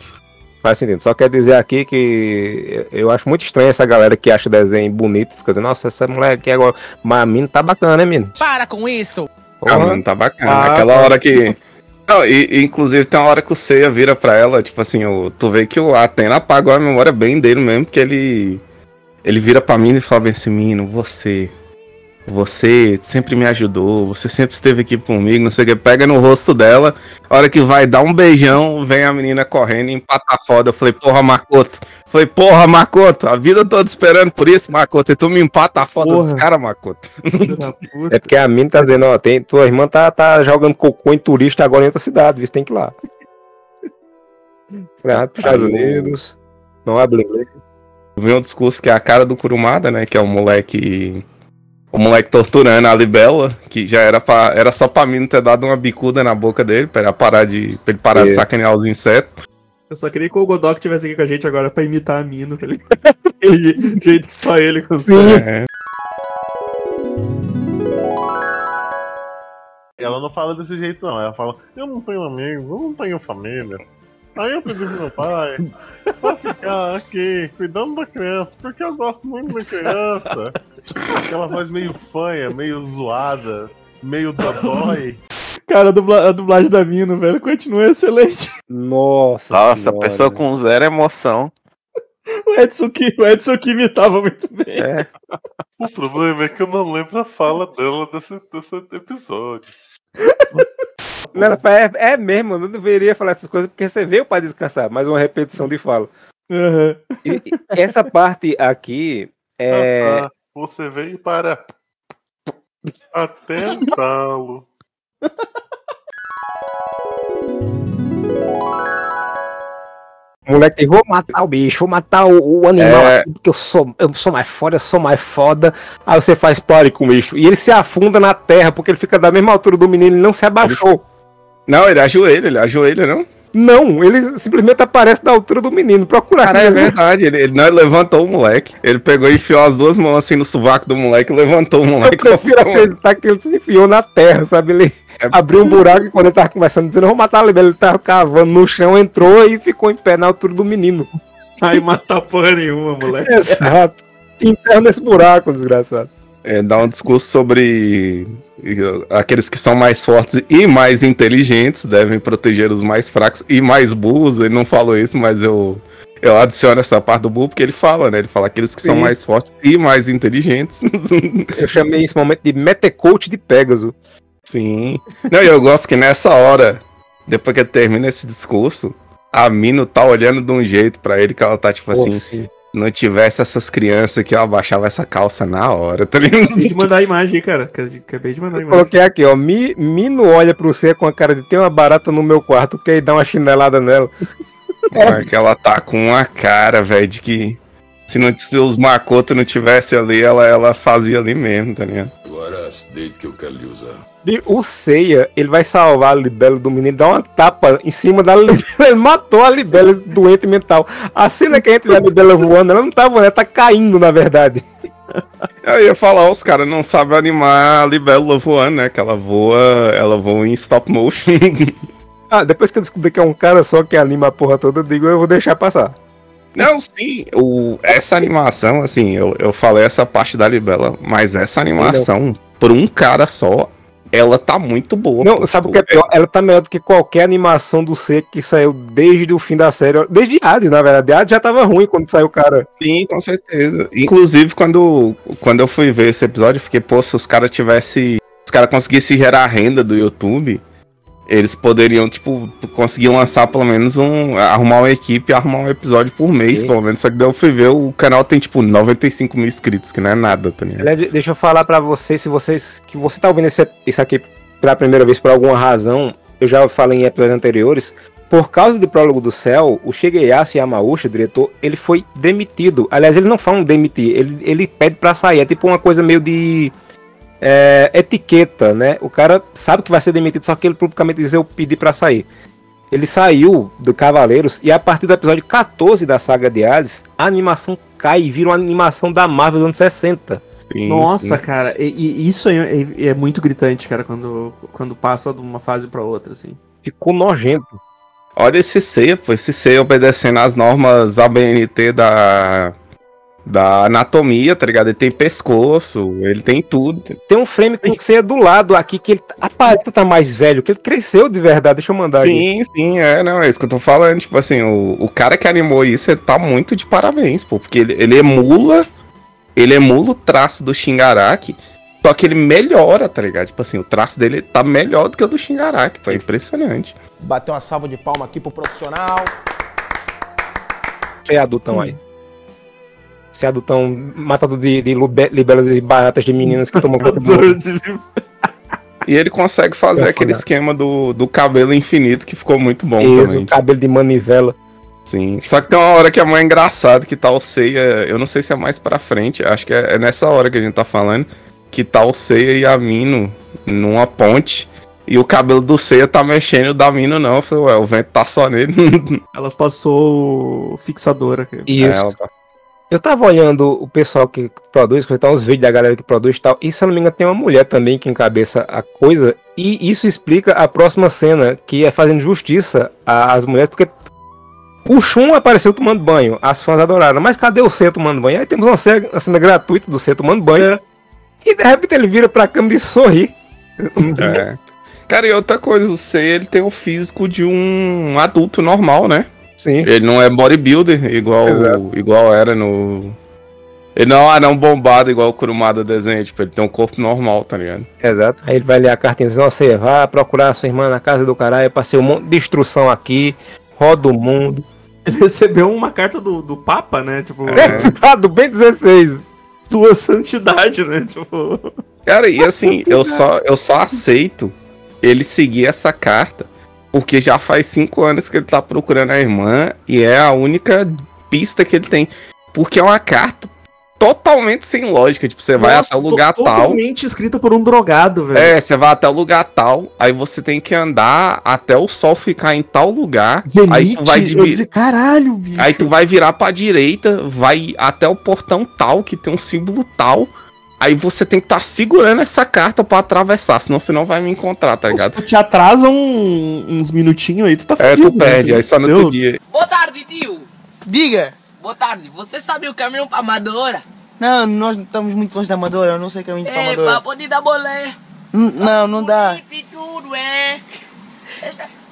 Faz sentido. Só quer dizer aqui que eu eu acho muito estranho essa galera que acha o desenho bonito, fica dizendo, nossa, essa mulher aqui agora. Mas a mina tá bacana, né, menino?
Para com isso!
Ah, mano, tá bacana.
Ah,
Aquela
tá.
hora que. Não, e, e, inclusive tem uma hora que o Seiya vira pra ela, tipo assim, o, tu vê que o Atena apagou a memória bem dele mesmo, porque ele. Ele vira pra mim e fala bem assim, menino, você. Você sempre me ajudou, você sempre esteve aqui comigo, não sei o que. Pega no rosto dela, a hora que vai dar um beijão, vem a menina correndo e empata foda. Eu falei, porra, Makoto. Falei, porra, Makoto, a vida toda esperando por isso, Makoto. E tu me empata a dos
Porra.
caras, Makoto.
É porque a mina tá dizendo, ó, tem, tua irmã tá, tá jogando cocô em turista agora em outra cidade, você tem que ir lá. Vai pros Estados Unidos. Não abre inglês.
vi um discurso que é a cara do Kurumada, né? Que é o moleque. O moleque torturando a Libela, que já era pra, era só pra mim não ter dado uma bicuda na boca dele, pra ele parar de, pra ele parar de
É.
sacanear os insetos.
Eu só queria que o Godok tivesse aqui com a gente agora pra imitar a Mino, tá ligado? Aquele jeito que só ele consegue.
É.
Ela não fala desse jeito, não. Ela fala: Eu não tenho amigos, eu não tenho família. Aí eu pedi pro meu pai pra ficar aqui cuidando da criança, porque eu gosto muito da criança. Aquela voz meio fanha, meio zoada, meio dodói.
Cara, a, dubla- a dublagem da Mino, velho, continua excelente.
Nossa.
Nossa,
senhora.
pessoa com zero emoção.
O Edson que, o Edson que imitava muito bem.
É.
O problema é que eu não lembro a fala dela desse, desse episódio.
Não, é, é mesmo, eu não deveria falar essas coisas porque você veio para descansar, mais uma repetição de fala. E- e essa parte aqui é.
Ah, ah, você veio para atentá-lo.
Moleque, vou matar o bicho, vou matar o, o animal
É.
aqui, porque eu sou, eu sou mais foda, eu sou mais foda. Aí você faz pare com o bicho. E ele se afunda na terra, porque ele fica da mesma altura do menino, ele não se abaixou.
Não, ele ajoelha, ele ajoelha, não?
Não, ele simplesmente aparece da altura do menino. Procura
Cara,
assim,
é
né?
verdade. Ele, ele, não, ele levantou o moleque. Ele pegou e enfiou as duas mãos assim no sovaco do moleque e levantou o
Eu
moleque.
prefiro acreditar que ele se enfiou na terra, sabe? Ele abriu um buraco e quando ele tava conversando, dizendo, eu vou matar a Libela, ele tava cavando no chão, entrou e ficou em pé na altura do menino.
Aí matar porra nenhuma, moleque.
Exato. Enterra nesse buraco, desgraçado.
É, dá um discurso sobre aqueles que são mais fortes e mais inteligentes devem proteger os mais fracos e mais burros. Ele não falou isso, mas eu, eu adiciono essa parte do burro porque ele fala, né? Ele fala aqueles que são
Sim.
mais fortes e mais inteligentes.
Eu chamei esse momento de Metecoach de Pegasus.
Sim. Não, e eu gosto que nessa hora, depois que ele termina esse discurso, a Mino tá olhando de um jeito pra ele que ela tá tipo assim.
sim.
Não tivesse essas crianças que eu abaixava essa calça na hora, tá ligado?
Acabei de mandar a imagem aí, cara. Acabei de mandar a imagem.
Coloquei aqui, ó. Mi, Mino olha pro você com a cara de tem uma barata no meu quarto, quer ir dar uma chinelada nela.
É que ela tá com uma cara, velho, de que se, não, se os Makoto não tivesse ali, ela, ela fazia ali mesmo, tá ligado?
Agora deite que eu quero lhe usar.
O Seiya, ele vai salvar a Libelo do menino, dá uma tapa em cima da Libelo. Ele matou a Libelo esse doente mental. A cena que a gente vê a Libelo voando, ela não tá voando, ela tá caindo, na verdade.
Eu ia falar, os caras não sabem animar a libélula voando, né? Que ela voa, ela voa em stop motion.
Ah, depois que eu descobri que é um cara só que anima a porra toda, eu digo, eu vou deixar passar.
Não, sim, o, essa animação, assim, eu, eu falei essa parte da libela, mas essa animação, por um cara só, ela tá muito boa.
Não,
pô.
sabe o que é pior? Ela tá melhor do que qualquer animação do C que saiu desde o fim da série. Desde Hades, na verdade. Hades já tava ruim quando saiu o cara.
Sim, com certeza. Inclusive, quando, quando eu fui ver esse episódio, eu fiquei, pô, se os caras tivessem. Os caras conseguissem gerar renda do YouTube, eles poderiam, tipo, conseguir lançar pelo menos um. arrumar uma equipe e arrumar um episódio por mês,
Sim.
pelo menos. Só que daí eu fui ver, o canal tem, tipo, 95 mil inscritos, que não é nada, tá ligado?
Deixa eu falar pra vocês, se vocês. que você tá ouvindo esse, isso aqui pela primeira vez por alguma razão, eu já falei em episódios anteriores. Por causa do prólogo do céu, o Shigeyasu Yamauchi, o diretor, ele foi demitido. Aliás, ele não fala um demitir, ele, ele pede pra sair. É tipo uma coisa meio de é, etiqueta, né? O cara sabe que vai ser demitido, só que ele publicamente diz eu pedi pra sair. Ele saiu do Cavaleiros e a partir do episódio 14 da saga de Hades, a animação cai e vira uma animação da Marvel dos anos 60.
Nossa, cara, e, e isso aí é, é muito gritante, cara, quando, quando passa de uma fase pra outra, assim.
Ficou nojento.
Olha esse C, pô, esse C obedecendo às normas ABNT da. Da anatomia, tá ligado? Ele tem pescoço, ele tem tudo.
Tem um frame com ceia do lado aqui que ele, a paleta tá mais velho, que ele cresceu de verdade. Deixa eu mandar.
Sim, sim, é, não, é isso que eu tô falando. Tipo assim, o, o cara que animou isso, ele tá muito de parabéns, pô, porque ele, ele emula. Ele emula o traço do Shingaraki, só que ele melhora, tá ligado? Tipo assim, o traço dele tá melhor do que o do Shingaraki, pô, é impressionante.
Bater uma salva de palma aqui pro profissional.
É adultão aí. Esse adultão matador de, de libelas e baratas de meninas que tomam conta do mundo.
E ele consegue fazer
É,
aquele esquema do, do cabelo infinito que ficou muito bom
Isso,
também.
o cabelo de manivela.
Sim. Só que tem uma hora que é mais engraçado que tá o Seiya. Eu não sei se é mais pra frente, acho que é, é nessa hora que a gente tá falando. Que tá o Seiya e a Mino numa ponte. E o cabelo do Seiya tá mexendo o da Mino não. Eu falei, ué, o vento tá só nele.
Ela passou fixadora, cara.
Isso.
É, ela tá-
Eu tava olhando o pessoal que produz, que tá uns vídeos da galera que produz e tal, e se eu não me engano tem uma mulher também que encabeça a coisa, e isso explica a próxima cena, que é fazendo justiça às mulheres, porque o Shun apareceu tomando banho, as fãs adoraram, mas cadê o C tomando banho? Aí temos uma cena, uma cena gratuita do C tomando banho, e de repente ele vira pra câmera e sorri.
É. Cara, e outra coisa, o Seiya ele tem o físico de um adulto normal, né?
Sim.
Ele não é bodybuilder igual,
Exato.
igual era no. Ele não é um anão bombado igual o Kurumada desenha, tipo, ele tem um corpo normal, tá ligado?
Exato. Aí ele vai ler a cartinha e você vai procurar sua irmã na casa do caralho pra ser um monte de destruição aqui, roda o mundo.
Ele recebeu uma carta do, do Papa, né? Tipo,
É, do bem 16.
tua santidade, né? Tipo.
Cara, e assim, eu só, eu só aceito ele seguir essa carta porque já faz cinco anos que ele tá procurando a irmã e é a única pista que ele tem. Porque é uma carta totalmente sem lógica. Tipo, você vai até o lugar tal.
Totalmente escrita por um drogado, velho.
É, você vai até o lugar tal, aí você tem que andar até o sol ficar em tal lugar. aí
Zenith,
tu vai
caralho, bicho.
Aí tu vai virar pra direita, vai até o portão tal, que tem um símbolo tal. Aí você tem que estar segurando essa carta pra atravessar, senão você não vai me encontrar, tá
Se
ligado?
tu te atrasa um- uns minutinhos aí, tu tá
É, tu
fudido, né,
perde,
filho?
aí só no outro dia.
Boa tarde, tio. Diga. Boa tarde. Você sabe o caminho pra Amadora?
Não, nós estamos muito longe da Amadora, eu não sei caminho pra
É,
Amadora.
pra poder dar bolé.
N- Não, não dá.
Tudo, é.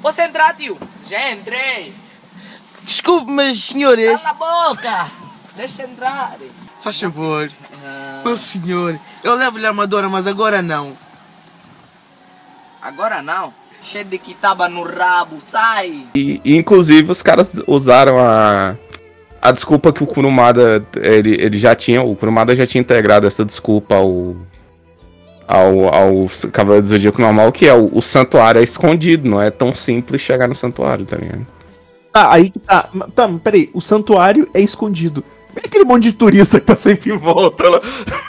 Posso entrar, tio? Já entrei.
Desculpe, mas senhores.
Cala a boca. Deixa entrar.
Faz favor. Meu senhor, eu levo-lhe a Amadora, mas agora não.
Agora não. Cheio de que tava no rabo, sai.
E, inclusive os caras usaram a, a desculpa que o Kurumada ele, ele já tinha, o Kurumada já tinha integrado essa desculpa ao ao, ao Cavaleiro do Zodíaco normal, que é o, o santuário é escondido, não é tão simples chegar no santuário, tá ligado?
Tá, aí que tá. Tá, peraí, o santuário é escondido. É aquele monte de turista que tá sempre em volta lá.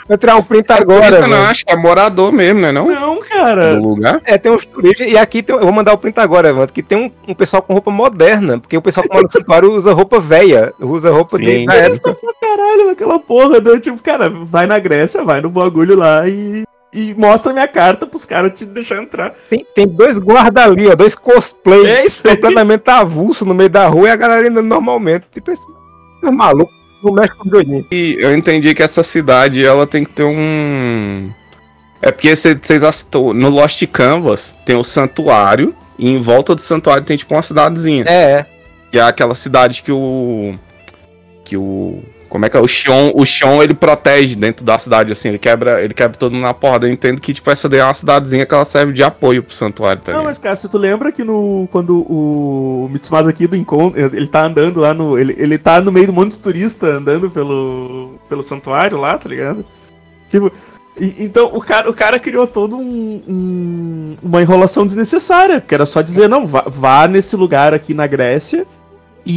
Vai tirar um print agora.
Turista não, acho que é morador mesmo, né não?
Não, cara.
Do lugar?
É, tem uns turistas. E aqui tem, eu vou mandar o print agora, Evandro, que tem um, um pessoal com roupa moderna. Porque o pessoal que mora no santuário usa roupa velha. Usa roupa de.
Sim.
época.
Turista pra caralho naquela porra. Né? Tipo, cara, vai na Grécia, vai no bagulho lá e. E mostra minha carta pros caras te deixar entrar.
Tem, tem dois guarda ali, ó, dois cosplays
É
completamente avulso no meio da rua e a galera indo normalmente. Tipo, esse é maluco, não mexe com doidinho.
E eu entendi que essa cidade ela tem que ter um. É porque cê- vocês assistou. No Lost Canvas tem o santuário. E em volta do santuário tem tipo uma cidadezinha.
É, é.
Que é aquela cidade que o. Que o. Como é que é? O Xion, o Xion ele protege dentro da cidade, assim, ele quebra, ele quebra todo mundo na porrada. Eu entendo que, tipo, essa daí é uma cidadezinha que ela serve de apoio pro santuário, tá
Não, mas cara, se tu lembra que no quando o Mitsumasa aqui do encontro, ele tá andando lá no, ele, ele tá no meio do monte de turista andando pelo pelo santuário lá, tá ligado? Tipo, e- então o cara, o cara criou todo um, um- uma enrolação desnecessária, porque era só dizer, não, vá, vá nesse lugar aqui na Grécia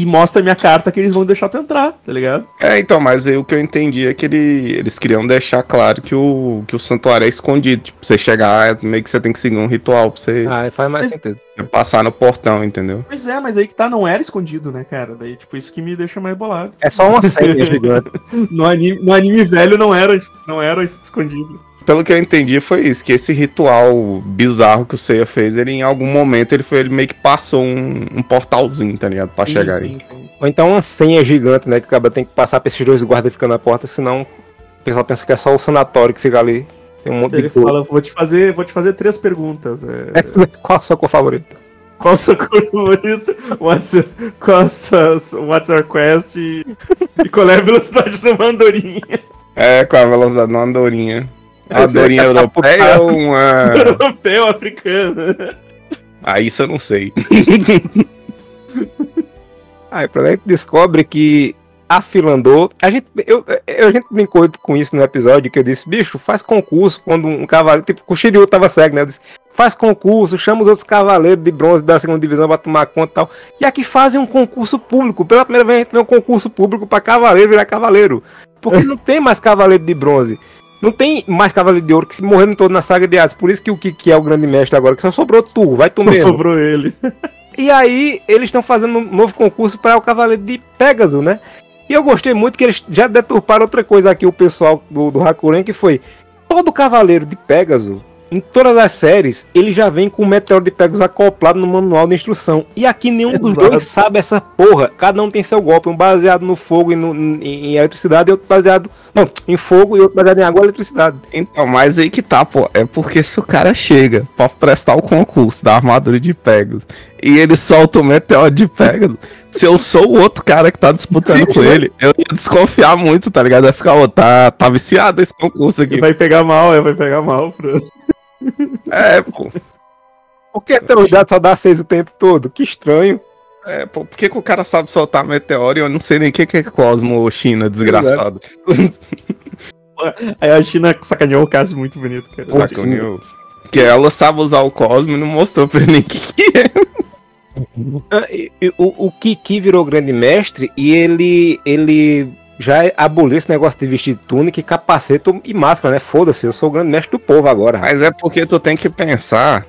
e mostra minha carta que eles vão deixar tu entrar, tá ligado?
É, então, mas aí o que eu entendi é que ele, eles queriam deixar claro que o, que o santuário é escondido. Tipo, você chegar, é meio que você tem que seguir um ritual pra você,
Ah, faz mais
Mas-
sentido.
você passar no portão, entendeu?
Pois é, mas aí que tá, não era escondido, né, cara? Daí, tipo, isso que me deixa mais bolado.
É só uma senha gigante.
No anime, no anime velho não era, não era escondido.
Pelo que eu entendi foi isso, que esse ritual bizarro que o Seiya fez, ele em algum momento ele foi, ele meio que passou um, um portalzinho, tá ligado? Pra chegar aí.
Ou então uma senha gigante, né? Que o cara tem que passar pra esses dois guardas ficando na porta, senão o pessoal pensa que é só o sanatório que fica ali. Tem um monte
Ele
de coisa.
fala, vou te fazer, vou te fazer três perguntas. é,
Qual a sua cor favorita?
qual a sua cor favorita? What's your, qual a sua, what's your quest? E, e qual é a velocidade da mandorinha?
É, com a velocidade de uma andorinha. A
é
andorinha europeia ou uma.
Europeu, africano.
Ah, isso eu não sei.
Aí, pra a gente descobre que a Filandô. A gente, eu, eu- a gente brincou com isso no episódio que eu disse, bicho, faz concurso quando um cavaleiro. Tipo, o Shiryu tava cego, né? Eu disse, faz concurso, chama os outros cavaleiros de bronze da segunda divisão pra tomar conta e tal. E aqui fazem um concurso público. Pela primeira vez a gente vê um concurso público pra cavaleiro virar cavaleiro. Porque não tem mais cavaleiro de bronze. Não tem mais cavaleiro de ouro que se morreram todos na saga de Hades. Por isso que o Kiki é o grande mestre agora, que só sobrou tu, vai tu
Só
mesmo.
sobrou ele.
E aí, eles estão fazendo um novo concurso para o Cavaleiro de Pégaso, né? E eu gostei muito que eles já deturparam outra coisa aqui, o pessoal do, do Hakuren, que foi todo Cavaleiro de Pégaso, Em todas as séries, ele já vem com o meteoro de Pegasus acoplado no manual de instrução. E aqui nenhum dos
Exato.
dois sabe essa porra. Cada um tem seu golpe, um baseado no fogo e no- em, em eletricidade, e outro baseado. Não, em fogo e outro baseado em água e eletricidade.
Então, mas aí que tá, pô. É porque se o cara chega pra prestar o concurso da armadura de Pegasus e ele solta o meteoro de Pegasus, se eu sou o outro cara que tá disputando com ele, eu ia desconfiar muito, tá ligado? Ia ficar, ô, tá, tá viciado esse concurso aqui.
Vai pegar mal, é, vai pegar mal, Fran.
É, pô.
Por que teu jato só dá seis o tempo todo? Que estranho.
É, pô, por que, que o cara sabe soltar meteoro e eu não sei nem o que, que é Cosmo ou China, desgraçado.
Aí a China sacaneou o caso muito bonito, cara.
Sacaneou. Que ela sabe usar o Cosmo e não mostrou pra ninguém que é.
Ah, O, o Kiki virou grande mestre e ele, ele já aboliu esse negócio de vestir túnica, e capacete e máscara, né? Foda-se, eu sou o grande mestre do povo agora.
Mas é porque tu tem que pensar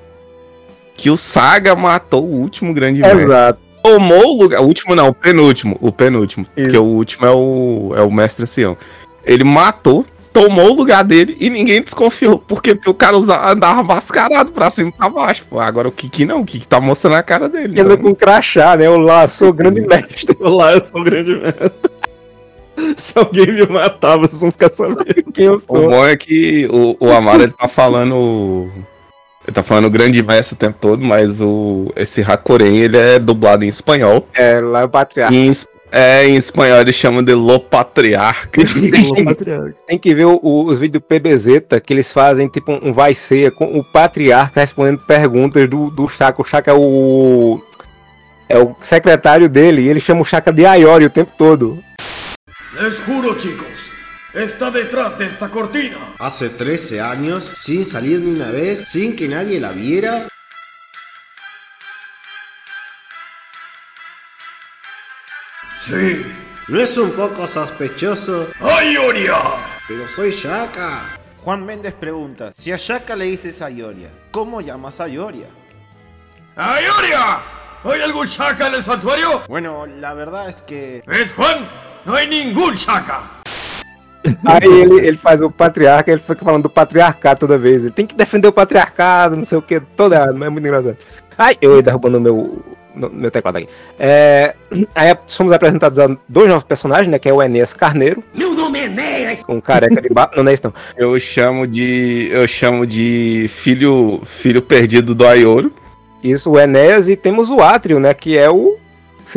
que o Saga matou o último grande mestre.
Exato.
Tomou o lugar. O último não, o penúltimo. O penúltimo. Porque o último é o, é o mestre Sião. Ele matou, tomou o lugar dele e ninguém desconfiou. Porque o cara usava, andava mascarado pra cima e pra baixo. Pô. Agora o Kiki não, o Kiki tá mostrando a cara dele.
Ele anda com crachá, né? Olá, sou o grande mestre.
Olá, eu sou o grande mestre. Se alguém me matar, vocês vão ficar sabendo
quem eu
O bom é que o, o Amaro ele tá falando. Ele tá falando grande mestre o tempo todo, mas o, esse Hakoren ele é dublado em espanhol.
É, lá é o patriarca.
Em, é, em espanhol eles chamam de Lo Patriarca.
Tem que ver o- o- os vídeos do PBZ, que eles fazem tipo um vai ser com o patriarca respondendo perguntas do, do Chaka. O Chaka é o. É o secretário dele e ele chama o Chaka de Ayori o tempo todo.
Les juro, chicos, está detrás de esta cortina.
Hace 13 años, sin salir ni una vez, sin que nadie la viera.
Sí.
¿No es un poco sospechoso?
¡Ayoria!
Pero soy Shaka. Juan Méndez pregunta, si a Shaka le dices Ayoria, ¿cómo llamas a Ayoria?
¡Ayoria! ¿Hay algún Shaka en el santuario?
Bueno, la verdad es que...
¿Ves, Juan? No hay ningún Shaka.
Aí ele, ele faz o patriarca, ele fica falando do patriarcado toda vez. Ele tem que defender o patriarcado, não sei o que, toda errado, mas é muito engraçado. Ai, eu ia derrubando o meu, meu teclado aqui. É, aí somos apresentados a dois novos personagens, né? Que é o Enéas Carneiro,
Meu nome é Enéas.
um careca de barba. Não, não é isso não.
Eu chamo de. Eu chamo de filho, filho perdido do Aioro.
Isso, o Enéas, e temos o Átrio, né? Que é o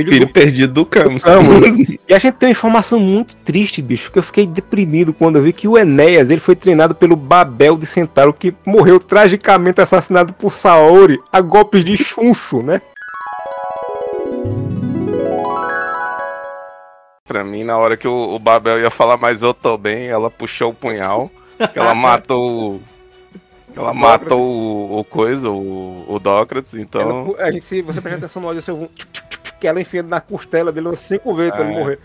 filho,
Filho
do
perdido do Camus.
Camus. E a gente tem uma informação muito triste, bicho, que eu fiquei deprimido quando eu vi que o Enéas ele foi treinado pelo Babel de Centauro, que morreu tragicamente assassinado por Saori a golpes de chuncho, né?
Pra mim, na hora que o, o Babel ia falar, mas eu tô bem, ela puxou o punhal. Ela matou. o- Ela matou o, o coisa, o, o Dócrates, então.
Ela, aí, se você prestar atenção no áudio, você que ela enfia na costela dele umas cinco vezes pra ele
É.
morrer.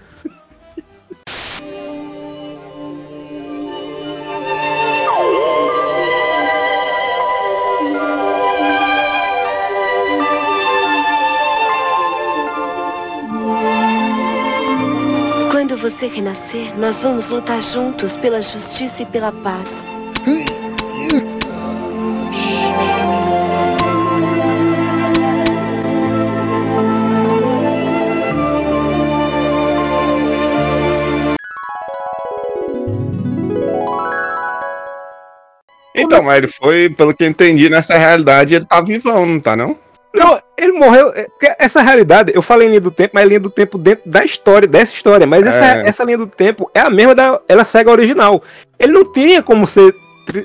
Quando você renascer, nós vamos lutar juntos pela justiça e pela paz.
Então, mas ele foi, pelo que eu entendi, nessa realidade, ele tá vivão, não tá não?
Não, ele morreu. é, porque essa realidade, eu falei linha do tempo, mas é linha do tempo dentro da história, dessa história. Mas essa,
É.
essa linha do tempo é a mesma da. Ela segue a original. Ele não tinha como ser,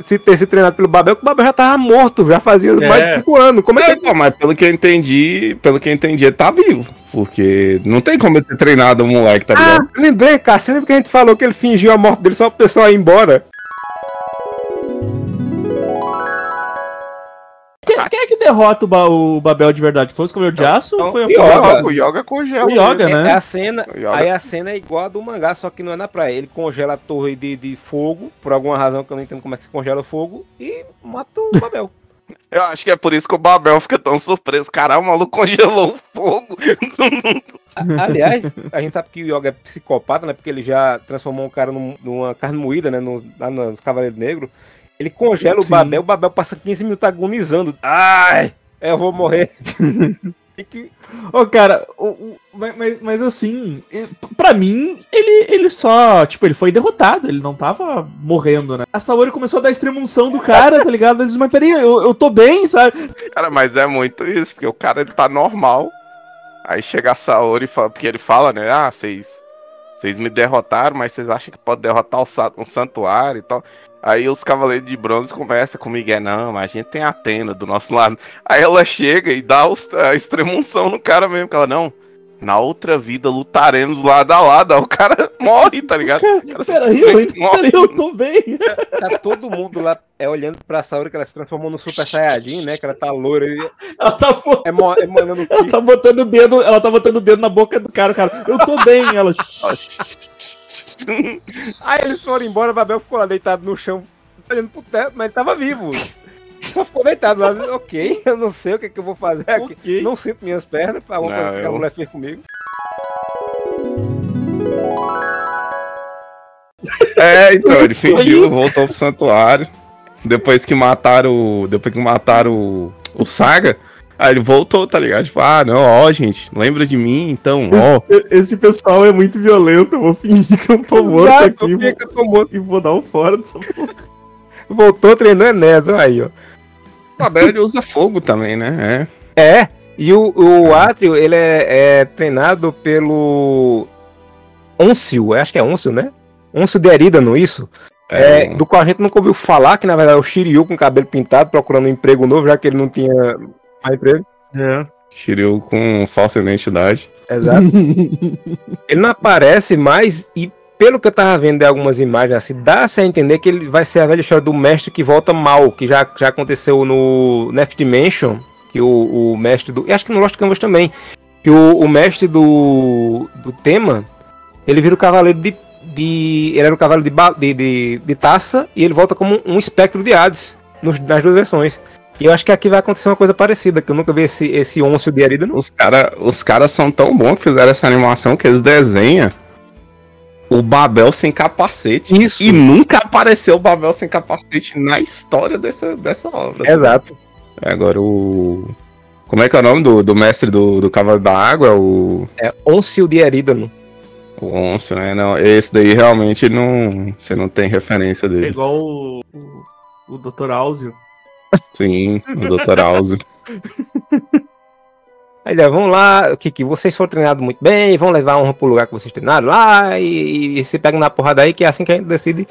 se ter se treinado pelo Babel, porque o Babel já tava morto, já fazia
É.
mais de cinco anos. Como é que
É, pô, mas pelo que eu entendi, pelo que eu entendi, ele tá vivo. Porque não tem como ele ter treinado o moleque, tá
Ah,
ligado?
lembrei, cara. Você lembra que a gente falou que ele fingiu a morte dele só pro pessoal ir embora?
Quem, quem é que derrota o, Ba- o Babel de verdade? Foi o Escoveiro de Aço ou foi a
Yoga, o Yoga congela.
O Yoga,
É,
né?
é a cena, aí a cena é igual a do mangá, só que não é na praia. Ele congela a torre de, de fogo, por alguma razão que eu não entendo como é que se congela o fogo, e mata o Babel.
Eu acho que é por isso que o Babel fica tão surpreso. Caralho, o maluco congelou o fogo.
Aliás, a gente sabe que o Yoga é psicopata, né? Porque ele já transformou um cara num- numa carne moída, né? No, lá nos Cavaleiros Negros. Ele congela o
Sim.
Babel, o Babel passa 15 minutos agonizando. Ai, eu vou morrer. Que-
Ô, cara, o- o- mas, mas, assim, eh, pra mim, ele, ele só, tipo, ele foi derrotado, ele não tava morrendo, né? A Saori começou a dar extremunção do cara, tá ligado? Ele disse, mas peraí, eu, eu tô bem, sabe?
Cara, mas é muito isso, porque o cara ele tá normal. Aí chega a Saori fala, porque ele fala, né? Ah, vocês. Vocês me derrotaram, mas vocês acham que pode derrotar o um santuário e tal. Aí os cavaleiros de bronze começam comigo, é não, mas a gente tem a Atena do nosso lado. Aí ela chega e dá a extremunção no cara mesmo, que ela, não. Na outra vida lutaremos lado a lado. Aí o cara morre, tá ligado? Cara
Peraí, eu, peraí, eu tô bem.
Tá todo mundo lá é, olhando pra Saori que ela se transformou no Super Saiyajin, né? Que ela tá loira. e-
Ela tá, fo-
É, mo- emanando
ela tá botando o dedo, ela tá botando o dedo na boca do cara, cara. Eu tô bem, ela.
Aí eles foram embora, o Babel ficou lá deitado no chão, olhando pro teto, mas ele tava vivo. Só ficou deitado lá. Ok, eu não sei o que, é que eu vou fazer aqui.
Ok.
Não sinto minhas pernas pra alguma
Não,
coisa que a
eu-
mulher fez comigo.
É, então, ele fingiu, voltou pro santuário. Depois que mataram o. Depois que mataram o, o Saga, aí ele voltou, tá ligado? Tipo, ah, não, ó, gente, lembra de mim, então, ó.
Esse, esse pessoal é muito violento, eu vou fingir que eu tô morto
Exato,
aqui
finge que eu tô morto.
e vou dar um fora dessa porra.
Voltou, treinou Enéas, olha aí, ó.
O Abel ele usa fogo também, né?
É, e o, o Atrio, ele é, é treinado pelo Oncio, acho que é Oncio, né? Oncio de Erídano, isso?
É.
É, do qual a gente nunca ouviu falar, que na verdade é o Shiryu com cabelo pintado, procurando um emprego novo, já que ele não tinha mais emprego.
É.
Shiryu com falsa identidade.
Exato. ele não aparece mais e pelo que eu tava vendo de algumas imagens assim, dá-se a entender que ele vai ser a velha história do mestre que volta mal, que já, já aconteceu no Next Dimension, que o, o mestre do. E acho que no Lost Canvas também. Que o, o mestre do. do tema, ele vira o cavaleiro de. de ele era o cavaleiro de, de, de, de taça e ele volta como um espectro de Hades nos- nas duas versões. E eu acho que aqui vai acontecer uma coisa parecida, que eu nunca vi esse, esse Oncio de Erida, não.
Os caras os cara são tão bons que fizeram essa animação que eles desenham o Babel sem capacete.
Isso.
E nunca apareceu o Babel sem capacete na história dessa, dessa obra.
Exato.
Agora o. Como é que é o nome do, do mestre do, do Cavalo da Água? O.
É Oncio de Erídano.
O Oncio, né? Não, esse daí realmente não. Você não tem referência
É
dele.
igual o, o, o Dr. Áuzio.
Sim, o Dr. Alzo.
Aí daí, vamos lá, que, que vocês foram treinados muito bem, vão levar a honra pro lugar que vocês treinaram lá, e, e se pegam na porrada aí, que é assim que a gente decide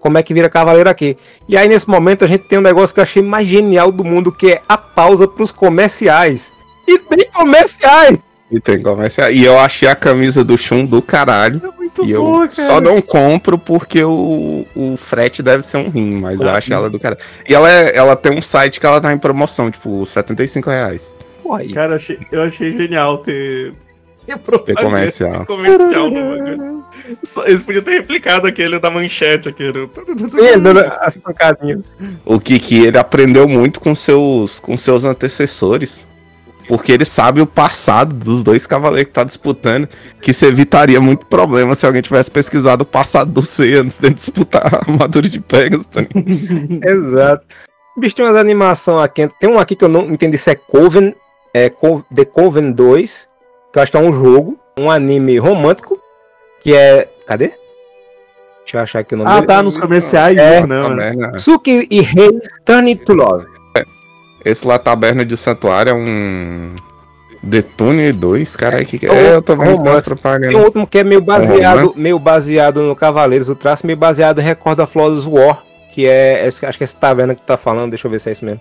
como é que vira cavaleiro aqui. E aí, nesse momento, a gente tem um negócio que eu achei mais genial do mundo, que é a pausa pros comerciais. E tem comerciais!
E tem comercial. E eu achei a camisa do Shun do caralho.
Muito
e eu
boa, cara.
só não compro porque o, o frete deve ser um rim, mas eu acho ela do caralho. E ela, é- ela tem um site que ela tá em promoção, tipo, 75 reais.
Pô, aí.
Cara, eu achei, eu achei genial ter. Ter,
comercial.
ter comercial no Eles podiam ter replicado aquele da manchete, aquele.
Sim, dando as pancadinhas.
O Kiki, ele aprendeu muito com seus, com seus antecessores. Porque ele sabe o passado dos dois cavaleiros que tá disputando. Que isso evitaria muito problema se alguém tivesse pesquisado o passado do C antes de disputar a armadura de Pegasus.
Exato. Bicho, tem umas animações aqui. Tem um aqui que eu não entendi se é Coven, é The Coven 2, que eu acho que é um jogo, um anime romântico, que é. Cadê? Deixa eu achar aqui o nome
Ah,
dele.
tá, nos comerciais
É,
isso, né,
né?
Suki e Reis Turn It to Love.
Esse lá, Taberna de Santuário, é um. Detune 2, caralho, que que é? Eu tô vendo
Romance.
mais propaganda.
Tem um outro que é meio baseado,
romance.
meio baseado no Cavaleiros, o traço meio baseado em Record of Flawless War, que é, acho que é essa taverna que tá falando, deixa eu ver se é isso mesmo.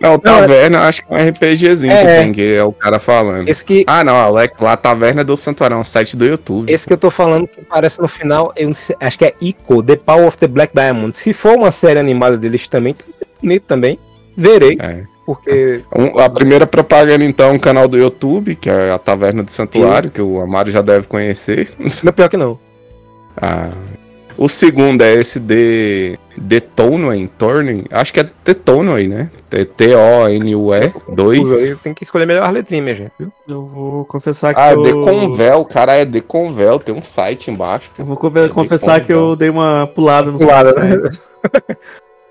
Não, Taverna, eu acho que é um RPGzinho
É,
que
é.
tem, que é o cara falando.
Esse que,
Ah, não, Alex, lá, Taverna do Santuário, é um site do YouTube.
esse que eu tô falando que aparece no final, eu sei se, acho que é Ico, The Power of the Black Diamond. Se for uma série animada deles também, bonito também, verei,
É.
porque
Um- a primeira propaganda, então, é um canal do YouTube, que é a Taverna do Santuário, que o Amaro já deve conhecer.
não é pior que não.
Ah. O segundo é esse de Detonway, Turning, acho que é Detonway, né? T-O-N-U-E 2.
Tem que escolher melhor as letrinhas, minha gente, viu?
Eu vou confessar que
Ah,
eu...
Deconvel, cara, é Deconvel, tem um site embaixo.
Eu vou conver- confessar que eu dei uma pulada nos
Pulada, né?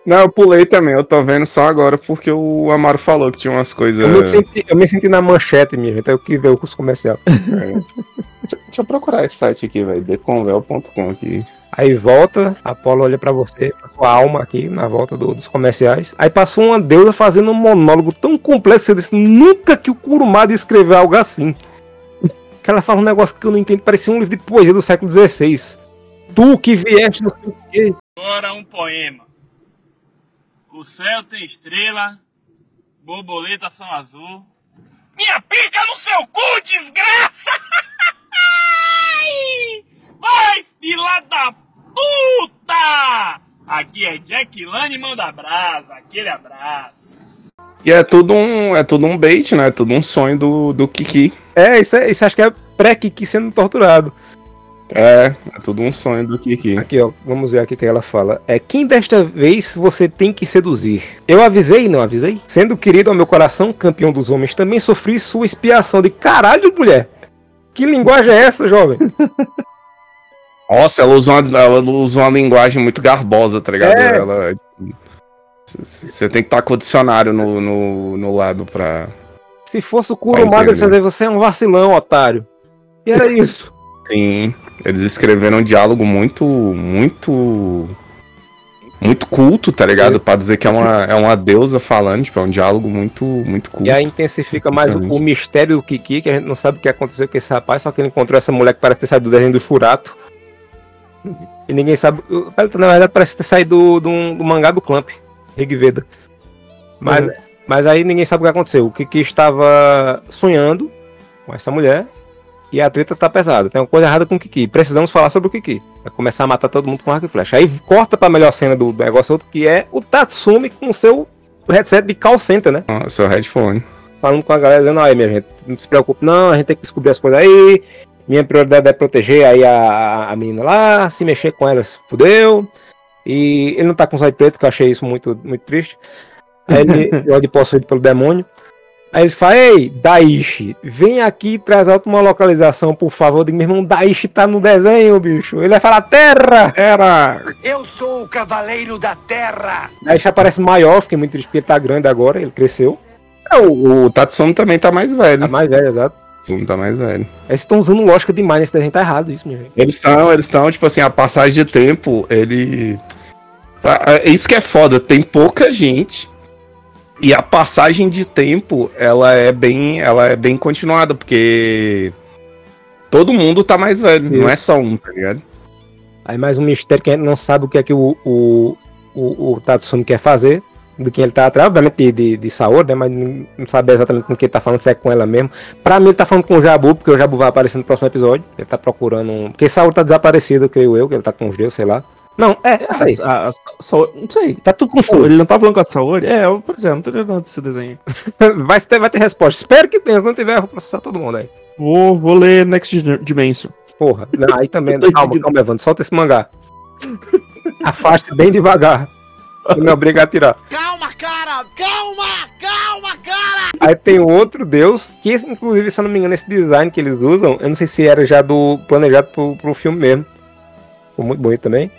Não, eu pulei também, eu tô vendo só agora porque o Amaro falou que tinha umas coisas.
Eu me, senti, eu me senti na manchete, minha gente. Eu que ver o curso comercial.
Deixa, deixa eu procurar esse site aqui, velho. deconvel.com aqui.
Aí volta, Apolo olha pra você, pra sua alma aqui, na volta do- dos comerciais. Aí passou uma deusa fazendo um monólogo tão complexo, eu disse, nunca que o Kurumada escreveu algo assim. Que ela fala um negócio que eu não entendo, parecia um livro de poesia do século XVI. Tu que vieste não sei o quê.
Agora um poema. O céu tem estrela, borboletas são azul. Minha pica no seu cu, desgraça! Ai! Vai, fila da puta! Aqui é Jack Lane manda brasa, aquele abraço.
E é tudo um, é tudo um bait, né? É tudo um sonho do, do Kiki.
É, isso, é, isso acho que é pré-Kiki sendo torturado.
É, é tudo um sonho do Kiki.
Aqui, ó, vamos ver aqui o que ela fala. É quem desta vez você tem que seduzir? Eu avisei, não avisei? Sendo querido ao meu coração, campeão dos homens, também sofri sua expiação de caralho, mulher. Que linguagem é essa, jovem?
Nossa, ela usa uma, ela usa uma linguagem muito garbosa, tá ligado?
É.
Ela. Você tem que estar com o dicionário no, no, no lado pra.
Se fosse o Kurumada, você você é um vacilão, otário. E era isso.
Sim. Eles escreveram um diálogo muito. muito. muito culto, tá ligado? Pra dizer que é uma, é uma deusa falando, tipo, é um diálogo muito, muito culto.
E aí intensifica mais o, o mistério do Kiki, que a gente não sabe o que aconteceu com esse rapaz, só que ele encontrou essa mulher que parece ter saído do desenho do Churato. E ninguém sabe. Na verdade, parece ter saído do, do, mangá do Clamp, Rigveda. Mas, mas aí ninguém sabe o que aconteceu. O Kiki estava sonhando com essa mulher e a treta tá pesada. Tem uma coisa errada com o Kiki. Precisamos falar sobre o Kiki. Vai começar a matar todo mundo com arco e flecha. Aí corta pra melhor cena do, negócio outro, que é o Tatsumi com o seu headset de call center, né?
Ah, seu headphone.
falando com a galera, dizendo, aí, minha gente, não se preocupe, não, a gente tem que descobrir as coisas aí. Minha prioridade é proteger aí a, a- a menina lá, se mexer com ela, se fudeu. E ele não tá com zóio preto, que eu achei isso muito, muito triste. Aí ele, de possuído pelo demônio. Aí ele fala, ei, Daishi, vem aqui e traz alto uma localização, por favor. Eu digo, meu irmão, Daishi tá no desenho, bicho. Ele vai falar, terra! Terra!
Eu sou o cavaleiro da terra.
Daishi aparece maior, fiquei muito triste porque ele tá grande agora, ele cresceu.
É, o, o Tatsumi também tá mais velho.
Tá mais velho, exato.
Tatsumi tá mais velho.
Eles estão usando lógica demais nesse desenho, tá errado isso, minha gente.
Eles estão, eles estão, tipo assim, a passagem de tempo, ele. Ah, Isso que é foda, tem pouca gente. E a passagem de tempo, ela é bem, ela é bem continuada, porque todo mundo tá mais velho, não é só um, tá ligado?
Aí mais um mistério que a gente não sabe o que é que o, o, o, o Tatsumi quer fazer, do que ele tá atrás, obviamente de, de, de Saori, né? Mas não sabe exatamente com quem ele tá falando, se é com ela mesmo. Pra mim ele tá falando com o Jabu, porque o Jabu vai aparecer no próximo episódio. Ele tá procurando um. Porque Saori tá desaparecido, creio eu, que ele tá com os deuses, sei lá. Não, é, é isso aí.
A, a, Saori- não sei.
Tá tudo com
Saori. Ele não tá falando com a Saori? É, eu, por exemplo, não tô entendendo desse desenho.
vai, ter, vai ter resposta. Espero que tenha, se não tiver, eu vou processar todo mundo aí.
Vou, vou ler Next Dimension.
Porra, não, aí também. Calma, calma, Evandro, solta esse mangá. Afaste bem devagar. Não me obriga a tirar.
Calma, cara! Calma! Calma, cara!
Aí tem outro deus, que esse, inclusive, se eu não me engano, esse design que eles usam, eu não sei se era já do planejado pro, pro filme mesmo. Ficou muito bonito também.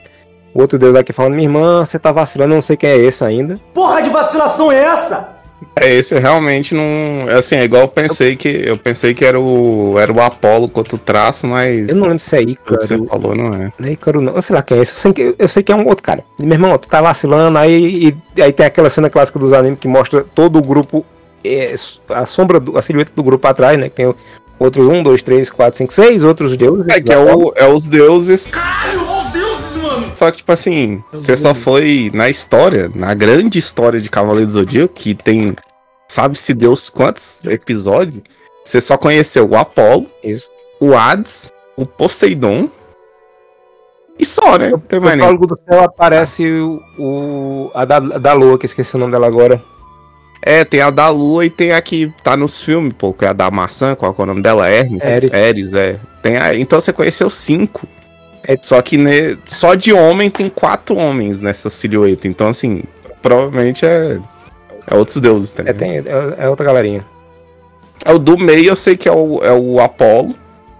O outro deus aqui falando, minha irmã, você tá vacilando, eu não sei quem é esse ainda.
Porra de vacilação é essa?
É, esse realmente não. é Assim, é igual eu pensei que. Eu pensei que era o. Era o Apolo contra o traço, mas.
Eu não lembro se é
O que
Ícaro.
você falou não é.
Não é Ícaro, não. Eu sei lá quem é esse. Eu sei que, eu sei que é um outro cara. E, meu irmão, tu tá vacilando, aí, e, aí tem aquela cena clássica dos animes que mostra todo o grupo, é, a sombra, do, a silhueta do grupo atrás, né? Que tem outros um, dois, três, quatro, cinco, seis outros deuses.
É que é, o, é os deuses.
Caralho!
Só que, tipo assim, você só foi na história, na grande história de Cavaleiro do Zodíaco, que tem, sabe-se Deus quantos episódios, você só conheceu o Apolo,
Isso.
o Hades, o Poseidon e só, né? Tem
No
mais nem.
prólogo do céu aparece o, o- a da, a da Lua, que eu esqueci o nome dela agora.
É, tem a da Lua e tem a que tá nos filmes, pô, que é a da maçã, qual é o nome dela? Hermes?
Eris.
Eris, é. Tem a, então você conheceu cinco.
É.
Só que ne- só de homem tem quatro homens nessa silhueta. Então, assim, provavelmente é, é outros deuses, também.
É, tem, é, é outra galerinha.
É o do meio, eu sei que é o, é o Apolo.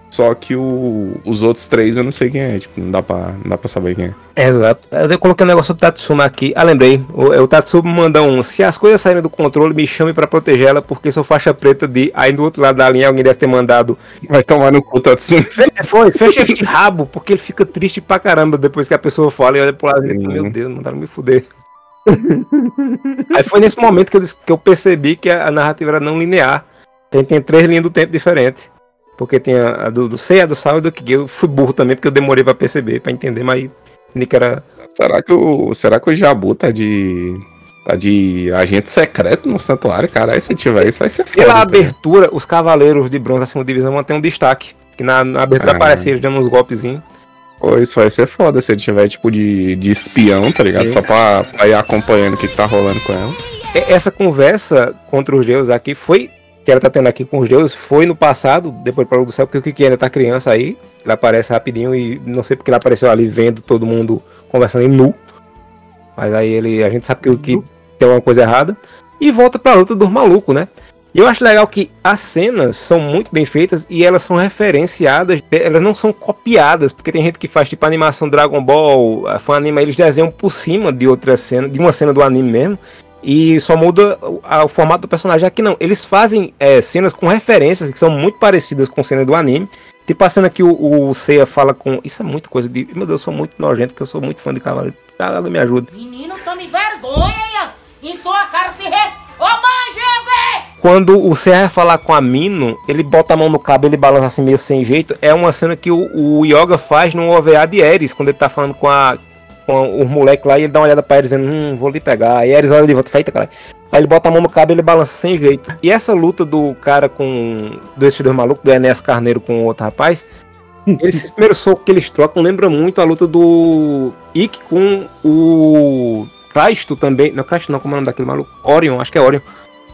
Só que o- os outros três eu não sei quem é, tipo, não dá pra, não dá pra saber quem é.
Exato. Eu coloquei um negócio do Tatsuma aqui. Ah, lembrei. O, o Tatsuma manda um. Se as coisas saírem do controle, me chame pra proteger ela, porque sou faixa preta de. Aí do outro lado da linha alguém deve ter mandado.
Vai tomar no cu, Tatsuma.
Fe- Foi, fecha este rabo, porque ele fica triste pra caramba depois que a pessoa fala e olha pro lado e fala, meu Deus, mandaram me fuder. Aí foi nesse momento que eu, que eu percebi que a, a narrativa era não linear. Tem, tem três linhas do tempo diferentes. Porque tem a, a do, do C, a do Sal e do que eu fui burro também, porque eu demorei pra perceber, pra entender, mas que era.
Será que o, será que o Jabu tá de. tá de agente secreto no santuário? Caralho, se tiver isso vai ser foda.
Pela abertura, os cavaleiros de bronze da segunda divisão vão ter um destaque. Que na, na abertura
Ah.
aparece eles dando uns golpezinhos.
Pô, isso vai ser foda se ele tiver tipo de, de espião, tá ligado? Só pra, pra ir acompanhando o que, que tá rolando com ela.
Essa conversa contra os deuses aqui foi. Que ela tá tendo aqui com os deuses foi no passado, depois para o do céu, porque o Kiki ainda tá criança aí. Ele aparece rapidinho e não sei porque ele apareceu ali vendo todo mundo conversando em nu. Mas aí ele. A gente sabe que o Kiki tem uma coisa errada. E volta pra luta dos malucos, né? E eu acho legal que as cenas são muito bem feitas e elas são referenciadas, elas não são copiadas, porque tem gente que faz tipo animação Dragon Ball, a fã anima, eles desenham por cima de outra cena, de uma cena do anime mesmo, e só muda o, a- o formato do personagem. Aqui não, eles fazem é, cenas com referências que são muito parecidas com cenas do anime. Tipo a cena que o, o Seiya fala com. Isso é muita coisa de. Meu Deus, eu sou muito nojento, porque eu sou muito fã de cavalo. Ah, me ajuda.
Menino, tome vergonha! Em sua cara se re... Ô mãe,
Quando o Seiya vai falar com a Mino, ele bota a mão no cabo, ele balança assim meio sem jeito. É uma cena que o, o Yoga faz no OVA de Eris, quando ele tá falando com a com os moleques lá e ele dá uma olhada pra Eris dizendo, hum, vou lhe pegar. Aí Eris olha de volta, feita, cara. Aí ele bota a mão no cabo e ele balança sem jeito. E essa luta do cara com. desses dois malucos, do Enéas Carneiro com o outro rapaz. Esse primeiro soco que eles trocam lembra muito a luta do Ikki com o Crasto também. Não, Crasto não, como é o nome daquele maluco? Orion, acho que é Orion.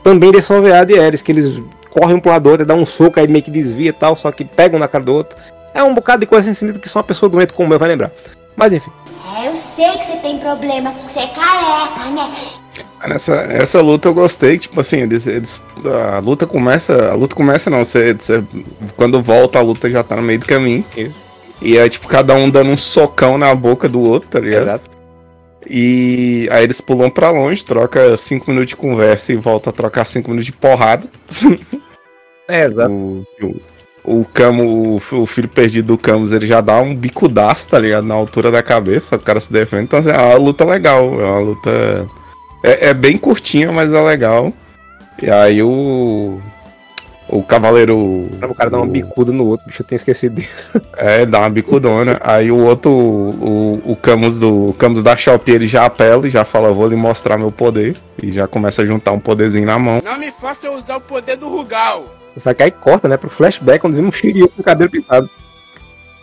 Também desse OVA de Ares, que eles correm um pro lado do outro, dá um soco, aí meio que desvia e tal, só que pegam na cara do outro. É um bocado de coisa sem sentido que só uma pessoa doente como eu vai lembrar. Mas enfim.
É, eu sei que você tem problemas, porque você é careca, né?
Nessa essa luta eu gostei, tipo assim, eles, eles- a luta começa, a luta começa não, você, você- quando volta a luta já tá no meio do caminho. E é tipo cada um dando um socão na boca do outro, tá ligado? E aí eles pulam pra longe, troca 5 minutos de conversa e volta a trocar 5 minutos de porrada.
É, exato.
O, o, o Camo, o, filho perdido do Camus, ele já dá um bicudaço, tá ligado? Na altura da cabeça, o cara se defende. Então assim, é uma luta legal, é uma luta. É, é bem curtinha, mas é legal. E aí o. O cavaleiro.
O cara dá uma bicuda no outro, bicho, eu tinha esquecido disso.
É, dá uma bicudona. Aí o outro, o, o Camus do o Camus da Shopee, ele já apela e já fala, vou lhe mostrar meu poder. E já começa a juntar um poderzinho na mão.
Não me faça eu usar o poder do Rugal.
Só que aí corta, né, pro flashback, quando vimos um Shiryu com o cabelo pintado.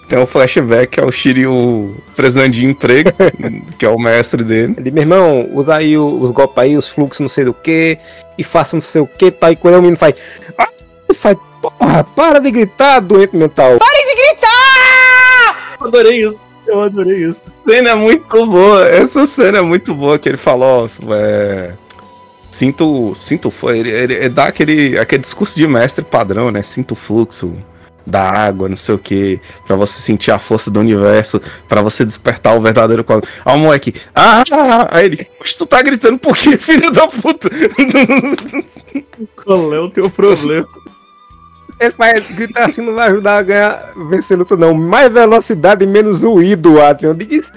Tem o flashback, que é o Shiryu precisando de emprego, que é o mestre dele.
Ele, meu irmão, usa aí o- os golpes aí, os fluxos, não sei do que, e faça não sei o que, tá? E quando o menino faz. Ah, ele faz, porra, para de gritar, doente mental.
Pare de gritar!
Eu adorei isso. Eu adorei isso.
cena é muito boa. Essa cena é muito boa que ele falou, ó, é, sinto, sinto, ele, ele, ele dá aquele, aquele discurso de mestre padrão, né? Sinto o fluxo da água, não sei o que, para você sentir a força do universo, pra você despertar o verdadeiro quadro. Aí o moleque, ah, aí ele, "Oxe, tu tá gritando por quê, filho da puta?
Qual é o teu problema?
Ele faz gritar assim, não vai ajudar a ganhar, vencer luta, não. Mais velocidade e menos ruído, Adrian. Isso.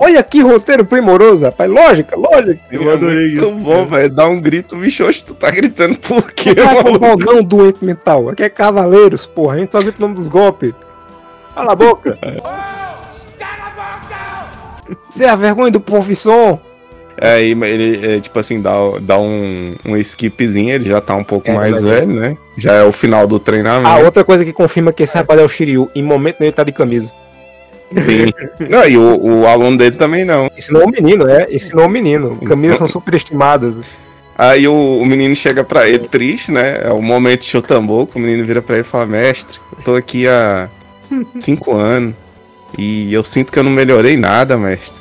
Olha que roteiro primoroso, rapaz. Lógica, lógica.
Eu adorei isso. Muito bom, velho. Dá um grito, bicho, hoje tu tá gritando por quê,
com
maluco?
não doente mental. Aqui é Cavaleiros, porra. A gente só grita o nome dos golpes. Cala a boca. Você é a vergonha do profissão.
É, aí ele, é, tipo assim, dá, dá um, um skipzinho, ele já tá um pouco
É,
mais velho, né? Já é o final do treinamento.
A outra coisa que confirma que esse rapaz é o Shiryu. Em momento nenhum ele tá de camisa.
Sim. Não, e o, o aluno dele também não.
Ensinou o menino, é. Ensinou o menino. Camisas são superestimadas.
Aí o, o menino chega pra ele triste, né? É o momento de chutamboco, o menino vira pra ele e fala, mestre, eu tô aqui há cinco anos e eu sinto que eu não melhorei nada, mestre.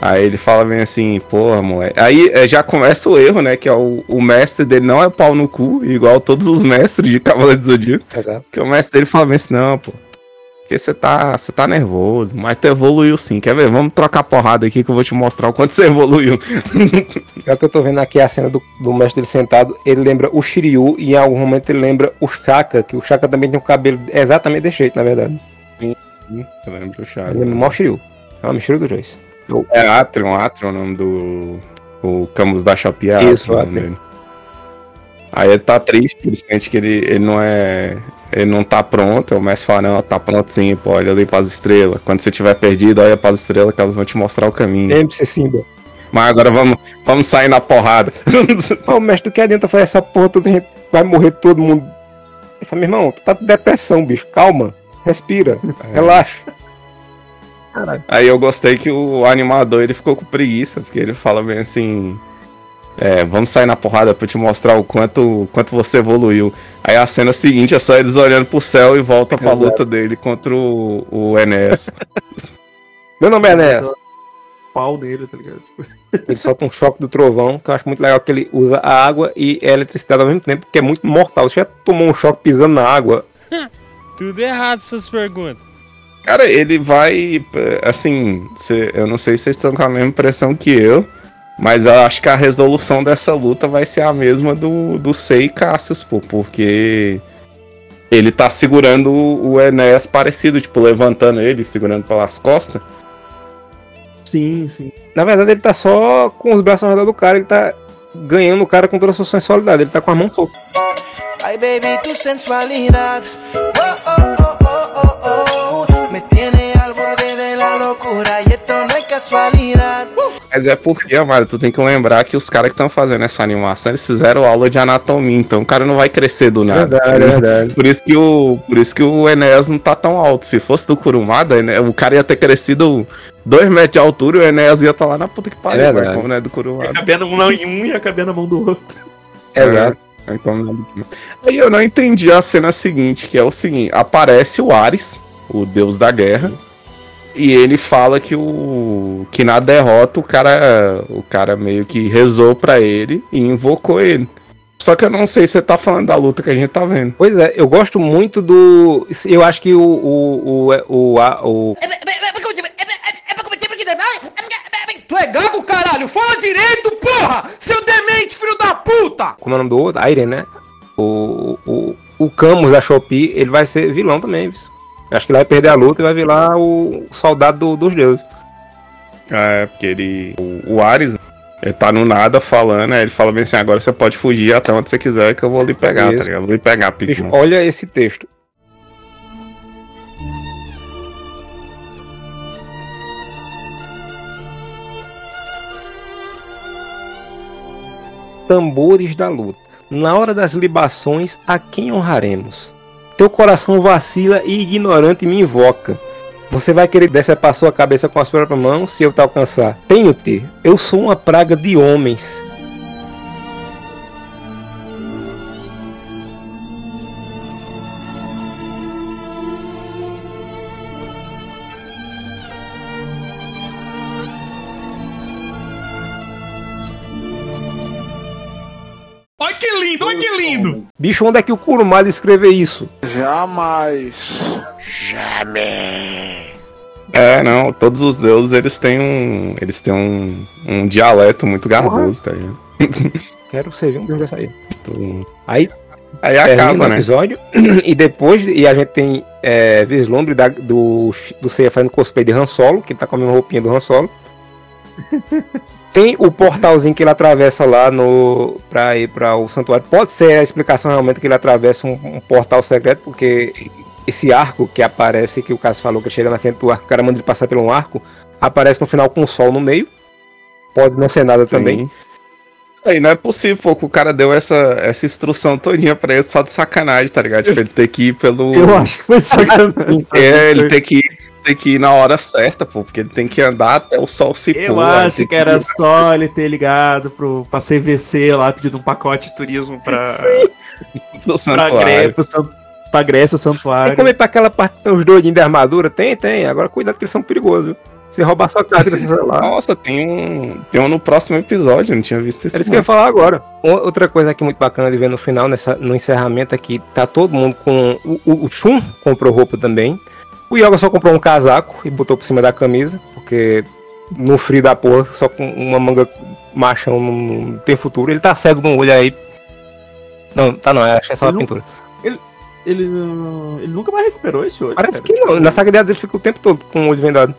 Aí ele fala bem assim, porra, moleque. Aí é, já começa o erro, né? Que é o, o mestre dele não é pau no cu, igual todos os mestres de Cavaleiro do Zodíaco.
Exato.
Que o mestre dele fala bem assim, não, pô. Porque você tá, você tá nervoso, mas tu evoluiu sim. Quer ver? Vamos trocar porrada aqui que eu vou te mostrar o quanto você evoluiu.
É o que eu tô vendo aqui a cena do, do mestre dele sentado. Ele lembra o Shiryu e em algum momento ele lembra o Shaka, que o Shaka também tem um cabelo exatamente desse jeito, na verdade.
Sim, eu lembro o Shaka.
Ele lembra o Shiryu. É uma mistura dos dois.
É Atrion, Atrion o nome do. O Camus da Shopee é
Isso,
Atrion. dele. Aí ele tá triste, ele sente que ele, ele não é. Ele não tá pronto. O mestre fala, não, tá pronto sim, pô, olha ali pras estrelas. Quando você tiver perdido, olha pras estrelas que elas vão te mostrar o caminho.
Lembre-se, Simba.
Mas agora vamos, vamos sair na porrada.
Ô, mestre, do que adianta fazer essa porra toda? A gente vai morrer todo mundo. Ele fala, meu irmão, tu tá com depressão, bicho. Calma. Respira. Relaxa. Caralho.
Aí eu gostei que o animador ele ficou com preguiça, porque ele fala bem assim. É, vamos sair na porrada pra te mostrar o quanto, quanto você evoluiu. Aí a cena seguinte é só eles olhando pro céu e volta pra
Exato.
luta dele contra o, o Enéas.
Meu nome é Enéas.
Pau nele, tá ligado?
Ele solta um choque do trovão, que eu acho muito legal que ele usa a água e a eletricidade ao mesmo tempo, que é muito mortal. Você já tomou um choque pisando na água?
Tudo errado essas perguntas.
Cara, ele vai. eh, Assim, cê- eu não sei se vocês estão com a mesma impressão que eu, mas eu acho que a resolução dessa luta vai ser a mesma do, do Sei e Cassius, pô, porque ele tá segurando o Enéas parecido, tipo, levantando ele, segurando pelas costas.
Sim, sim.
Na verdade, ele tá só com os braços ao redor do cara, ele tá ganhando o cara com toda a sua sensualidade. Ele tá com a mão solta.
Ay, baby, tu sensualidad. Oh, oh, oh,
Mas é porque, Amaro, tu tem que lembrar que os caras que estão fazendo essa animação, eles fizeram aula de anatomia, então o cara não vai crescer do nada.
Verdade, verdade.
Por isso que o, por isso que o Enéas não tá tão alto. Se fosse do Kurumada, né, o cara ia ter crescido 2 metros de altura e o Enéas ia estar lá na puta que pariu,
É
mas
verdade.
como não é do Kurumada.
Cabendo um em um e a caber na mão do outro.
Exato.
É, não é do Kurumada. Aí eu não entendi a cena seguinte, que é o seguinte, aparece o Ares, o deus da guerra, e ele fala que o que na derrota o cara o cara meio que rezou pra ele e invocou ele. Só que eu não sei se você tá falando da luta que a gente tá vendo.
Pois é, eu gosto muito do. Eu acho que o. O. O. O. a- o-
Tu é gago, caralho? Fala direito, porra! Seu demente, filho da puta!
como é o nome do outro? Airen, né? O. O. O Camus da Shopee, ele vai ser vilão também, viu? Acho que ele vai perder a luta e vai virar o soldado do- dos deuses.
É, porque ele. O, o Ares, ele tá no nada falando, aí ele fala bem assim: agora você pode fugir até onde você quiser que eu vou lhe pegar,
Isso.
tá ligado? Vou lhe pegar, Pikmin.
olha esse texto. Tambores da luta. Na hora das libações, a quem honraremos? Teu coração vacila e ignorante me invoca. Você vai querer decepar sua cabeça com as próprias mãos se eu te alcançar? Tenho-te. Eu sou uma praga de homens.
Olha que lindo!
Bicho, onde é que o Kurumada escreveu isso?
Jamais.
É, não, todos os deuses eles têm um. Eles têm um, um dialeto muito garboso, tá ligado?
Quero ser um deus dessa aí. Aí
Aí acaba,
o
né?
episódio e depois e a gente tem é, vislumbre da- do, do Seiya fazendo cosplay de Han Solo, que tá com a mesma roupinha do Han Solo. Tem o portalzinho que ele atravessa lá no pra ir para o santuário. Pode ser a explicação realmente que ele atravessa um, um portal secreto, porque esse arco que aparece, que o Cássio falou que chega na frente do arco, o cara manda ele passar por um arco, aparece no final com o sol no meio. Pode não ser nada também.
Aí não é possível, pô, que o cara deu essa, essa instrução todinha pra ele só de sacanagem, tá ligado? Tipo, ele ter que ir pelo.
Eu acho que foi sacanagem.
É, ele tem que, ir- tem que ir na hora certa, pô, porque ele tem que andar até o sol se pôr.
Eu acho
tem
que era só ele ter ligado pro, pra CVC lá, pedindo um pacote de turismo pra,
pro
pra,
santuário.
Gré, pro san- pra Grécia, o
Tem
santuário.
como ir pra aquela parte que tem os doidinhos de armadura? Tem, tem. Agora cuidado que eles são perigosos. viu? Você roubar sua carteira celular.
Nossa, tem um. Tem um no próximo episódio, não tinha visto isso.
Era isso que eu ia falar agora. Outra coisa aqui muito bacana de ver no final, nessa, no encerramento aqui, tá todo mundo com. O, o, o Shun comprou roupa também. O Yoga só comprou um casaco e botou por cima da camisa, porque no frio da porra, só com uma manga machão não, tem futuro. Ele tá cego no olho aí. Não, tá não, acho que é só uma
Ele não-
pintura.
Ele, não- ele nunca mais recuperou esse olho.
Parece
cara.
que não. Na saga de Hades ele fica o tempo todo com o olho vendado.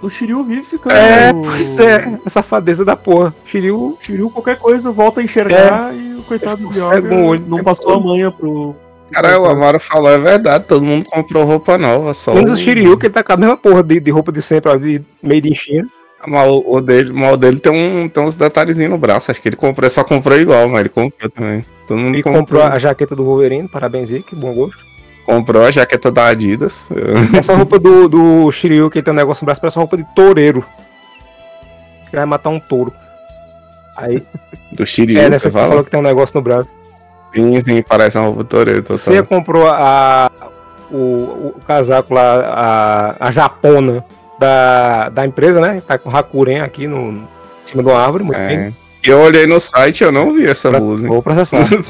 O Shiryu vive ficando.
É, pois é. A safadeza da porra. Shiryu.
Shiryu, qualquer coisa, volta a enxergar e o coitado do Yoga não passou a
todo.
manha pro.
Cara, o Amaro falou, é verdade, todo mundo comprou roupa nova, só.
Menos o
o-
Shiryu, que ele tá com a mesma porra de, de roupa de sempre, de made in China.
Mas o, dele, mas o dele tem, um, tem uns detalhezinhos no braço. Acho que ele comprou, só comprou igual, mas ele comprou também. Todo mundo
E
comprou.
comprou a jaqueta do Wolverine, parabéns aí, que bom gosto.
Comprou a jaqueta da Adidas.
Essa roupa do, do Shiryu, que ele tem um negócio no braço, parece uma roupa de toureiro. Ele vai matar um touro. Aí,
Do Shiryu,
é, nessa que
fala?
falou que tem um negócio no braço.
Sim, sim, parece uma total.
Você comprou a, o, o casaco lá, a, a japona da, da empresa, né? Tá com Hakuren aqui no, em cima de uma árvore, muito
É.
bem.
Eu olhei no site eu não vi essa blusa. hein?
Vou processar.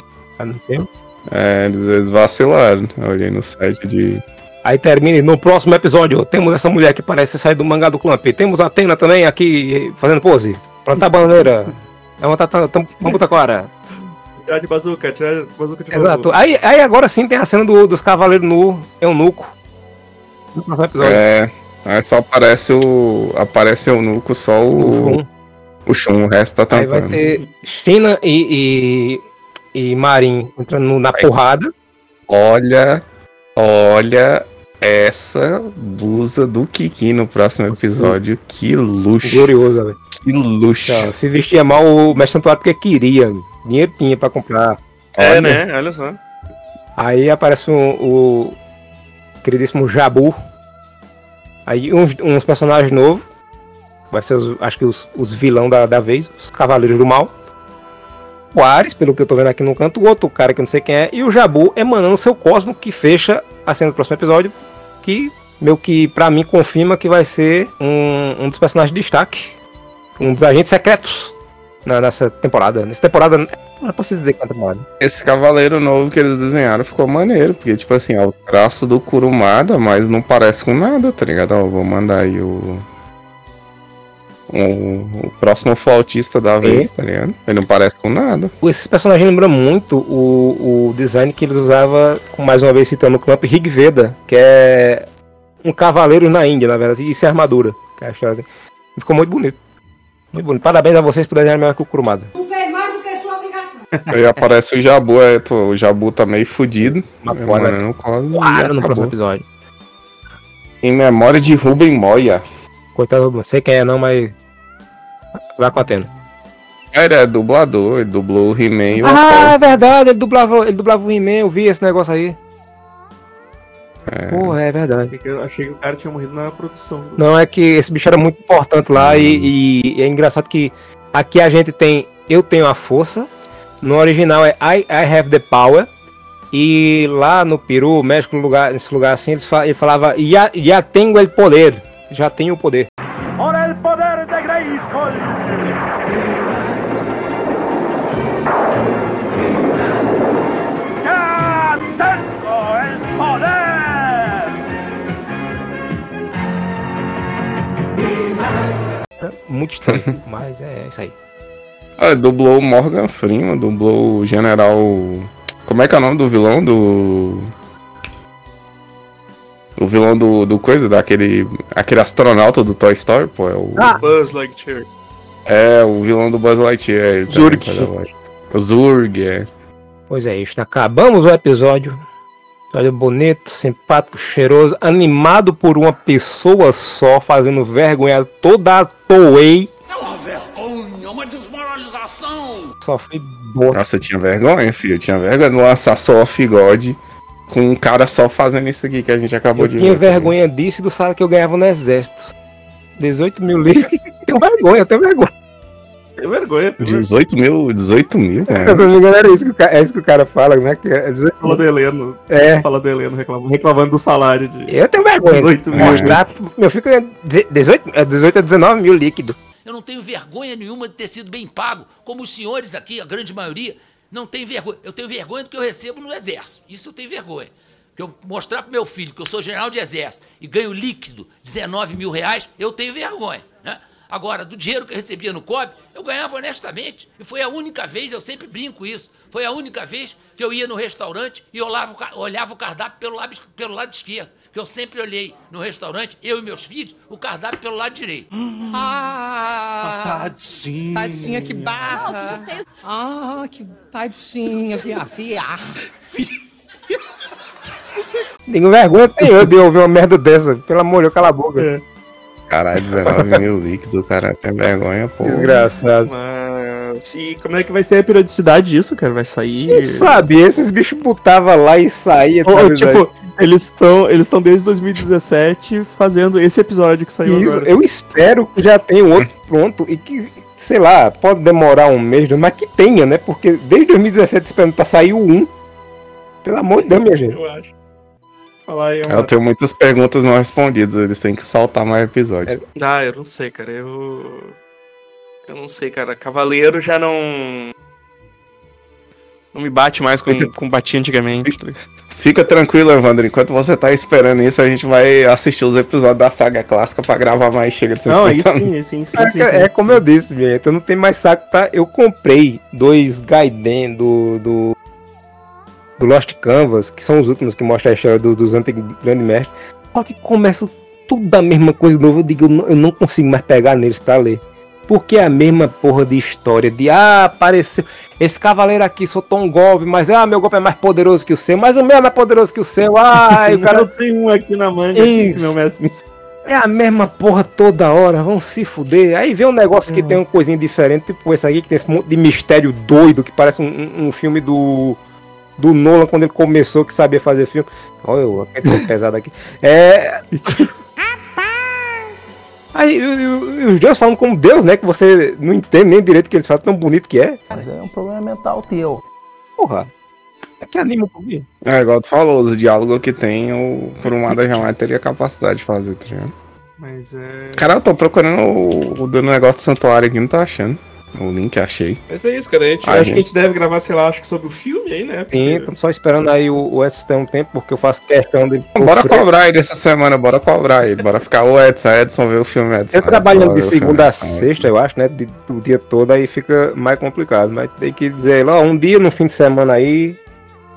É, eles, vacilaram. Eu olhei no site de.
Aí termina e no próximo episódio. Temos essa mulher que parece sair do mangá do Clamp. Temos a Atena também aqui fazendo pose. Plantar bananeira. É uma tata, tam, uma taquara.
Tirar de bazuca, tirar de bazuca de
Exato.
bazuca.
Aí, aí agora sim tem a cena do- dos cavaleiros no Eunuco. No próximo episódio.
É. Aí só aparece o. Aparece o Nuco, só o. O Shun, o resto tá
Aí vai
tampando.
ter China e, e, e Marin entrando no- na porrada.
Olha. Olha essa blusa do Kiki no próximo episódio. Que luxo.
Glorioso, velho.
Que luxo.
Então, se vestia mal o mestre santuário porque queria. Dinheiro tinha pra comprar.
É,
Olha.
né? Olha só.
Aí aparece o, o queridíssimo Jabu. Aí uns, uns personagens novos. Vai ser, os, acho que os, os vilão da, da vez, os Cavaleiros do Mal. O Ares, pelo que eu tô vendo aqui no canto, o outro cara que eu não sei quem é, e o Jabu emanando seu cosmo que fecha a cena do próximo episódio. Que meio que pra mim confirma que vai ser um, um dos personagens de destaque. Um dos agentes secretos na- nessa temporada. Nessa temporada. Não posso dizer que é temporada.
Esse cavaleiro novo que eles desenharam ficou maneiro, porque, tipo assim, é o traço do Kurumada, mas não parece com nada, tá ligado? Ó, vou mandar aí o. O, o próximo flautista da vez, tá ligado? Ele não parece com nada.
Esses personagens lembram muito o, o design que eles usavam, mais uma vez citando o Clamp Rigveda, que é um cavaleiro na Índia, na verdade, e sem armadura. Que acho assim. Ficou muito bonito. Muito bonito. Parabéns a vocês por desenhar melhor que o Kurumada.
Não fez mais do que sua obrigação.
Aí aparece o Jabu, é, tô- o Jabu tá meio fudido.
Uma
é,
corda.
mano, no cosmo, e
Claro, no próximo episódio.
Em memória de Ruben Moya.
Coitado, não sei quem é não, mas. Vai com a Atena.
Ele é dublador, ele dublou o He-Man e o
Ah, é verdade, ele dublava, ele dublava o He-Man, eu vi esse negócio aí. Porra, é verdade.
Achei que, achei que o cara tinha morrido na produção.
Não, é que esse bicho era muito importante lá e, e é engraçado que aqui a gente tem Eu Tenho a Força, no original é I, I Have the Power, e lá no Peru, México, no lugar, nesse lugar assim, eles fa- ele falava Já, já tenho el poder, já tenho o poder.
Por el poder
Muito estranho, mas é isso aí.
Ah, dublou o Morgan Freeman, dublou o General. Como é que é o nome do vilão do. O vilão do, do coisa, daquele. Aquele astronauta do Toy Story, pô. É o,
Ah.
Buzz Lightyear.
é, o vilão do Buzz Lightyear.
Zurg.
Zurg, é.
Pois é isso, acabamos o episódio. Episódio bonito, simpático, cheiroso, animado por uma pessoa só, fazendo vergonha toda a Toei.
É uma vergonha, uma desmoralização.
Só foi boa.
Nossa, eu tinha vergonha, filho. Eu tinha vergonha de lançar só Off God com um cara só fazendo isso aqui que a gente acabou
Eu
de
tinha
ver.
vergonha disso e do salário que eu ganhava no exército. 18 mil livros. tenho vergonha, eu tenho vergonha.
Tem vergonha. Tem
18 mil, 18 mil,
Se eu
mano.
não me engano, era isso que o cara, é isso que o cara fala, né? Que é 18
Fala do Heleno.
É.
Fala do Heleno reclamando, reclamando do salário de.
Eu tenho vergonha.
18 mil.
Mostrar, meu filho ganha 18, é 18 a 19 mil líquido.
Eu não tenho vergonha nenhuma de ter sido bem pago, como os senhores aqui, a grande maioria, não tem vergonha. Eu tenho vergonha do que eu recebo no exército. Isso eu tenho vergonha. Que eu mostrar pro meu filho que eu sou general de exército e ganho líquido 19 mil reais, eu tenho vergonha. Agora, do dinheiro que eu recebia no COB, eu ganhava honestamente. E foi a única vez, eu sempre brinco isso, foi a única vez que eu ia no restaurante e olhava, olhava o cardápio pelo lado, pelo lado esquerdo. Que eu sempre olhei no restaurante, eu e meus filhos, o cardápio pelo lado direito.
Ah,
Tadinha.
tadinha, que barra. Ah, que tadinha, via, via.
Nenhuma vergonha tem eu de ouvir uma merda dessa. Pelo amor de Deus, cala a boca.
Caralho, 19 mil líquido, cara. Tem vergonha, pô.
Desgraçado.
Mas. E como é que vai ser a periodicidade disso, cara? Vai sair.
Quem sabe? Esses bichos botavam lá e saía.
Tipo, eles estão eles estão desde 2017 fazendo esse episódio que saiu
Isso,
agora.
eu espero que já tenha um outro pronto e que, sei lá, pode demorar um mês, mas que tenha, né? Porque desde 2017 esperando pra sair o 1. Pelo amor de Deus, minha gente.
Eu acho. Falar aí uma...
Eu tenho muitas perguntas não respondidas, eles têm que soltar mais episódio.
Ah, eu não sei, cara. Eu. Eu não sei, cara. Cavaleiro já não. Não me bate mais com, com batia antigamente.
Fica tranquilo, Evandro. Enquanto você tá esperando isso, a gente vai assistir os episódios da saga clássica pra gravar mais chega de
Não, é
50
isso sim, sim, sim,
É,
sim,
é como eu disse, eu não tenho mais saco pra. Eu comprei dois Gaiden do, do. Do Lost Canvas, que são os últimos que mostram a história do- dos antigos grandes mestres. Só que começa tudo a mesma coisa de novo. Eu digo, eu não, eu não consigo mais pegar neles pra ler. Porque é a mesma porra de história de ah, apareceu. Esse cavaleiro aqui soltou um golpe, mas ah, meu golpe é mais poderoso que o seu, mas o meu é mais poderoso que o seu. Ah, o cara
Eu tenho um aqui na manga
Isso.
meu mestre
é a mesma porra toda hora, vão se fuder. Aí vê um negócio que tem uma coisinha diferente, tipo esse aqui, que tem esse monte de mistério doido, que parece um- um filme do. Do Nolan quando ele começou, que sabia fazer filme. Olha, eu aquele pesado aqui. É. Aí os Deus falam como Deus, né? Que você não entende nem direito o que eles falam, tão bonito que é.
Mas é um problema mental teu.
Porra. É que anima por quê?
É igual tu falou, os diálogos que tem, o Kurumada jamais teria capacidade de fazer, tá ligado?
Mas é.
Cara, eu tô procurando o, o do negócio do santuário aqui, não tá achando. O link achei.
Mas é isso, cara. A gente,
Ah,
acho
gente.
que a gente deve gravar, sei lá, acho que sobre o filme aí, né?
Sim, tô só esperando aí o, o Edson ter um tempo, porque eu faço questão de.
Bora cobrar ele essa semana, bora cobrar ele. Bora ficar o Edson, Edson ver o filme Edson.
Eu trabalhando de segunda a sexta, eu acho, né? De, o dia todo aí fica mais complicado. Mas tem que ver lá, um dia no fim de semana aí,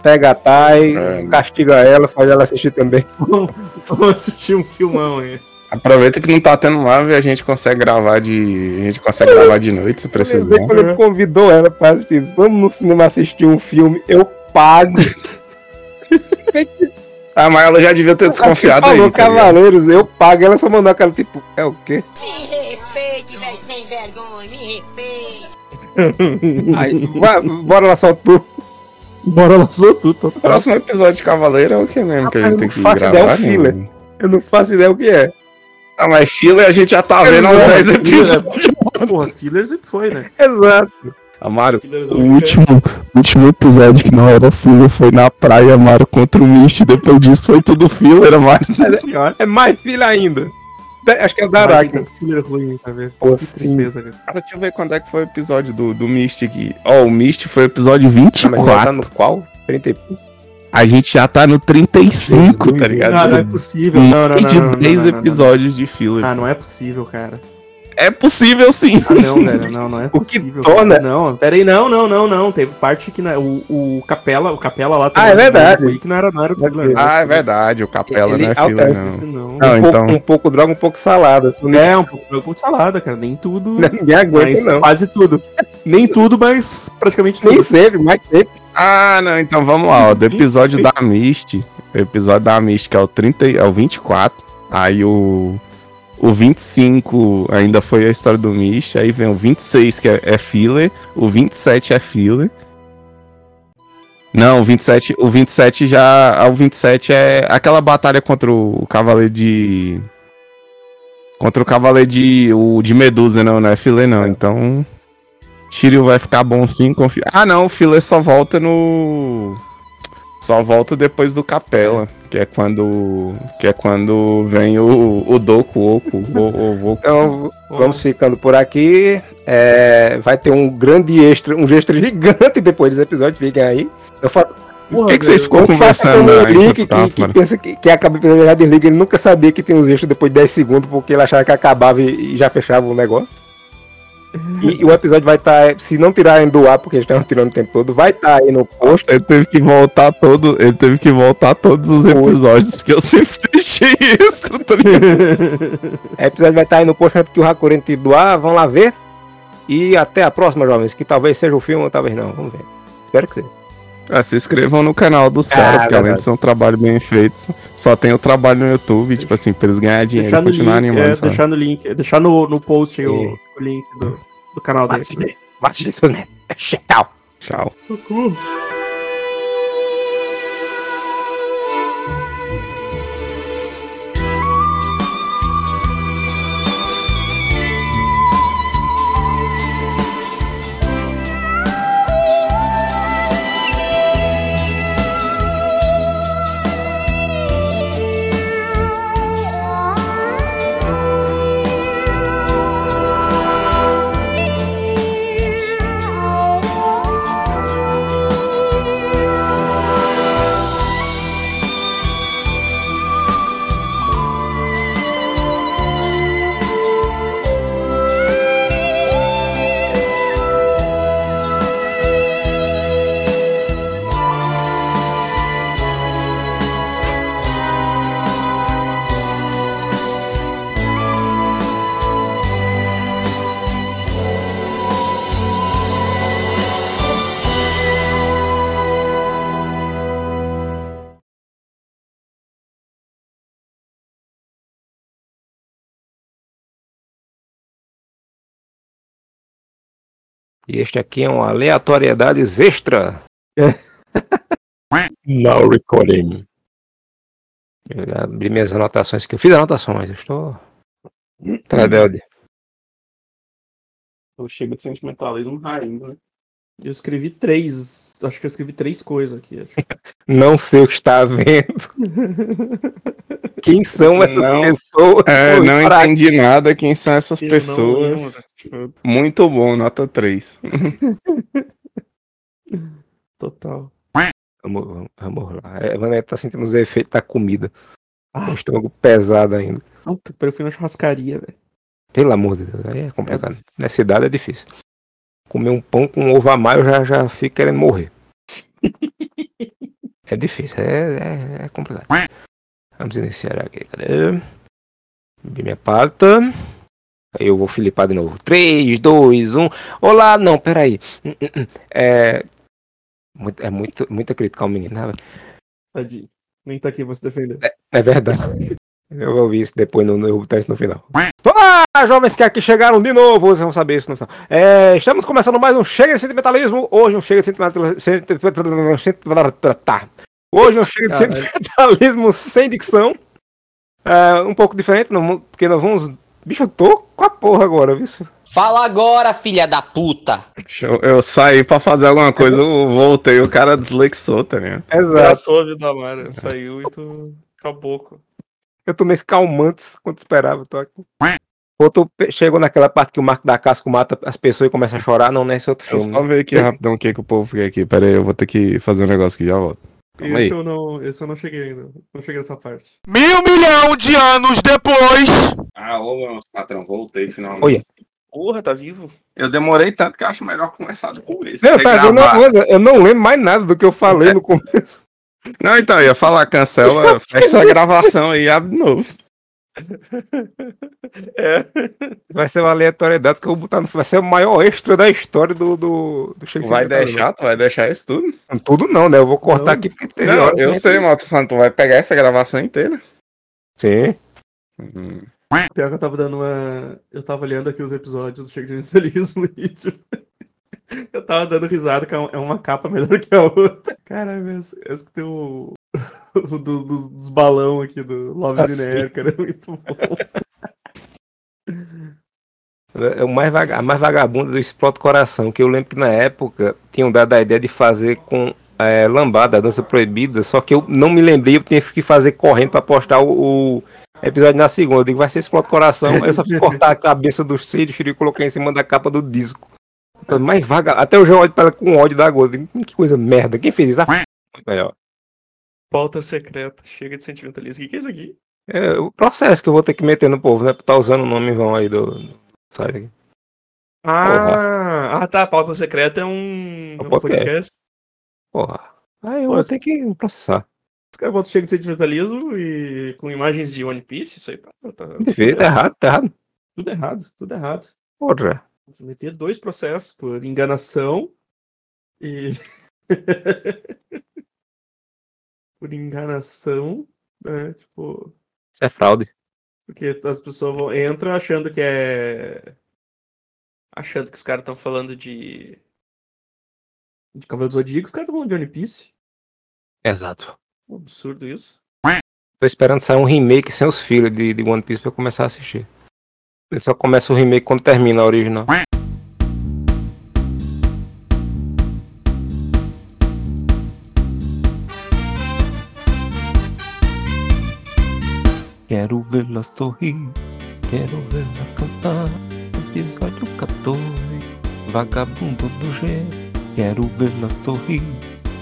pega a Thay,
É.
castiga ela, faz ela assistir também.
Vamos assistir um filmão aí.
Aproveita que não tá tendo live e a gente consegue gravar de. A gente consegue gravar de noite se precisar.
Lembrei quando ele convidou ela pra assistir. isso. Vamos no cinema assistir um filme, eu pago.
Ah, mas ela já devia ter desconfiado aí.
falou
tá?
Cavaleiros, eu pago. Ela só mandou aquela tipo, é o quê?
Me respeite, velho sem vergonha, me respeite.
Aí, vai- bora lá só tu.
Bora lá só tu, tô.
Próximo episódio de Cavaleiro é o que mesmo que a gente tem
eu não
que
faço
gravar?
ideia, é um
né?
filler. Eu não faço ideia o que é.
Ah, mas filler a gente já tá vendo há uns 10 episódios.
Porra, filler sempre foi, né?
Exato.
Amaro,
Fillers
o último, último episódio que não era filler foi na praia, Amaro, contra o Mist. Depois disso foi tudo filler, Amaro.
É mais filler ainda. Acho que é o da Araki.
filler ruim ver.
Pô,
que tristeza, cara.
Cara, deixa eu ver quando é que foi o episódio do, do Mist aqui. Ó, o Mist foi o episódio
Não, mas já tá
24.
no qual? 30 e pouco.
A gente já tá no 35, tá ligado?
Ah, não é possível. Não, não,
Mais
não,
de
não, não,
10
não, não, não.
episódios de filler.
Ah, não é possível, cara.
É possível sim.
Ah, não, velho, não, não é
O que
possível.
torna-.
Não, peraí, não, não, não, não. Teve parte que não, o, o Capela, o Capela lá
Ah, é verdade.
o que não era, não era filler.
Ah, é verdade, o Capela
Ele
não é filler, não.
não.
Não,
um, pouco,
então.
um pouco droga, um pouco salada.
É, um pouco, um pouco de salada, cara. Nem tudo.
Ninguém aguenta,
mas
não.
quase tudo. Nem tudo, mas praticamente tudo.
Nem sempre, mas sempre.
Ah, não, então vamos lá, ó. Do episódio da Mist. O episódio da Mist, que é o 30, e- é o 24. Aí o. O 25 ainda foi a história do Mist. Aí vem o 26, que é, é filler. O 27 é filler. Não, o 27, o 27 já. ah, O 27 é aquela batalha contra o Cavaleiro de. Contra o Cavaleiro de. O de Medusa, não, não é filler, não. Então. Shiryu vai ficar bom sim, confia. Ah, não, o filler só volta no. Só volta depois do Capela, que é quando. Que é quando vem o, o Doku Oku. O, o, o,
Então, vamos ficando por aqui. É, vai ter um grande extra, um extra gigante depois desse episódio, fiquem aí. Eu falo,
Por que, que vocês ficam conversando
o
Tá,
que, que
mano?
pensa que, que acaba o já desliga, ele nunca sabia que tem uns extras depois de 10 segundos, porque ele achava que acabava e, e já fechava o negócio. E, o episódio vai estar, se não tirarem do ar, porque eles estão tirando o tempo todo, vai estar aí no post.
Ele teve que voltar todo. Ele teve que voltar todos os episódios, porque eu sempre deixei extra, tá ligado?
O episódio vai estar aí no post antes que o Hakuren tire do ar, vão lá ver. E até a próxima, jovens, que talvez seja o filme ou talvez não, vamos ver. Espero que seja.
Ah, se inscrevam no canal dos
Ah,
caras, porque além de ser um trabalho bem feito, só tem o trabalho no YouTube, tipo assim, pra eles ganharem dinheiro
Deixar
e continuar
link,
animando.
é,
sabe?
deixar no link, deixar no, no post aí o, o link do, do canal dele.
Tchau.
Tchau.
Socorro.
E este aqui é um aleatoriedades extra. Now recording. Eu abri minhas anotações que eu fiz anotações. Eu estou. Tô rebelde.
Eu chego de sentimentalismo raindo, né? Eu escrevi três. Acho que eu escrevi três coisas aqui. Acho.
Não sei o que está vendo. Quem são essas
Não,
pessoas?
É,
Pô,
não entendi nada quem são essas
Eu não
pessoas. Muito bom, nota 3.
Total.
Vamos, vamos, vamos lá. É, A Vanessa tá sentindo os efeitos da comida. O estômago pesado ainda.
Não, eu fui na churrascaria, velho.
Pelo amor de Deus, aí é complicado. Nessa idade é difícil. Comer um pão com ovo a maio já, já fica querendo morrer. é difícil, é, é, é complicado. Vamos iniciar aqui. Cadê? Minha pauta. Eu vou filipar de novo. 3, 2, 1. Olá, não, peraí. Hum. É. Muito, é muito, muita crítica ao menino, né?
Tadinho. Nem tá aqui pra se defender.
É verdade. Eu ouvi isso depois no, no teste no final. Olá, jovens que aqui chegaram de novo. Vocês vão saber isso no final. É, estamos começando mais um Chega de Sentimentalismo. Hoje um Chega de Sentimentalismo. Tá. Hoje um Chega de. Sentimentalismo sem dicção. É, um pouco diferente, não- porque nós vamos. Bicho, eu tô com a porra agora, viu?
Fala agora, filha da puta!
Eu, eu saí pra fazer alguma coisa, eu voltei, o cara deslexou, tá ligado?
Exato.
Engraçou a vida da Mara. Saiu e tu. Acabou.
Eu tomei esse calmantes quando esperava. Tô aqui. Outro chegou naquela parte que o Marco da Casco mata as pessoas e começa a chorar. Não, não é esse outro
Eu
filme.
só ver aqui rapidão o que, que o povo fica aqui. Pera aí, eu vou ter que fazer um negócio aqui, já volto. Calma aí.
Esse eu, não, esse eu não cheguei ainda. Não cheguei nessa parte.
Mil milhão de anos depois.
Ah, ô, meu patrão, voltei finalmente.
Olha.
Porra, tá vivo?
Eu demorei tanto que eu acho melhor começar com esse.
Não, tá
que
vendo uma
gravar.
coisa? Eu não lembro mais nada do que eu falei no começo.
Não, então, eu ia falar, cancela, fecha essa gravação aí e abre de novo.
É.
Vai ser uma aleatoriedade que eu vou botar no. Vai ser o maior extra da história do, do, do Shakespeare.
Vai deixar, tu vai deixar isso tudo?
Tudo não, né? Eu vou cortar aqui porque tem.
Não,
a
eu sei, mas eu tu vai pegar essa gravação inteira?
Sim.
Uhum.
Pior que eu tava dando uma. Eu tava olhando aqui os episódios do Chega de Mentalismo e tipo. Eu tava dando risada que é é uma capa melhor que a outra. Caralho, eu es- eu escutei o. o do- do- dos balão aqui do Love
Ah,
in the Air, cara. É muito bom.
É o mais vaga, a mais vagabunda do Explode Coração, que eu lembro que na época tinham dado a ideia de fazer com é, lambada, a dança proibida, só que eu não me lembrei, eu tinha que fazer correndo pra postar o, o episódio na segunda. Eu digo, vai ser Explode Coração. Eu só fui cortar a cabeça do Ciro e coloquei em cima da capa do disco. Coisa Mais vaga, até eu já olho pra ela com ódio da "Hum, Que coisa merda. Quem fez isso? Ah, muito melhor.
Pauta secreta. Chega de sentimentalismo. O que, é isso aqui?
É o processo que eu vou ter que meter no povo, né? Tá usando o nome em vão aí do. do site aqui.
Ah, ah tá. Pauta secreta é um,
É um podcast.
podcast.
Porra. Aí eu
Pô,
vou ter que processar.
Caras botam chega de sentimentalismo e com imagens de One Piece, isso aí tá. tá, tá
Perfeito, tá errado, tá errado.
Tudo errado, tudo errado.
Porra.
Vou meter dois processos por enganação e. por enganação, né? Tipo.
Isso é fraude.
Porque as pessoas vão, entram achando que é. Achando que os caras estão falando de. De Cavaleiro do Zodíaco, os caras estão falando de One Piece.
Exato.
Absurdo isso.
Tô esperando sair um remake sem os filhos de, de One Piece pra eu começar a assistir. Ele só começa o remake quando termina a original. Quero vê-la sorrir, quero vê-la cantar. Episódio 14, Vagabundo do G. Quero vê-la sorrir,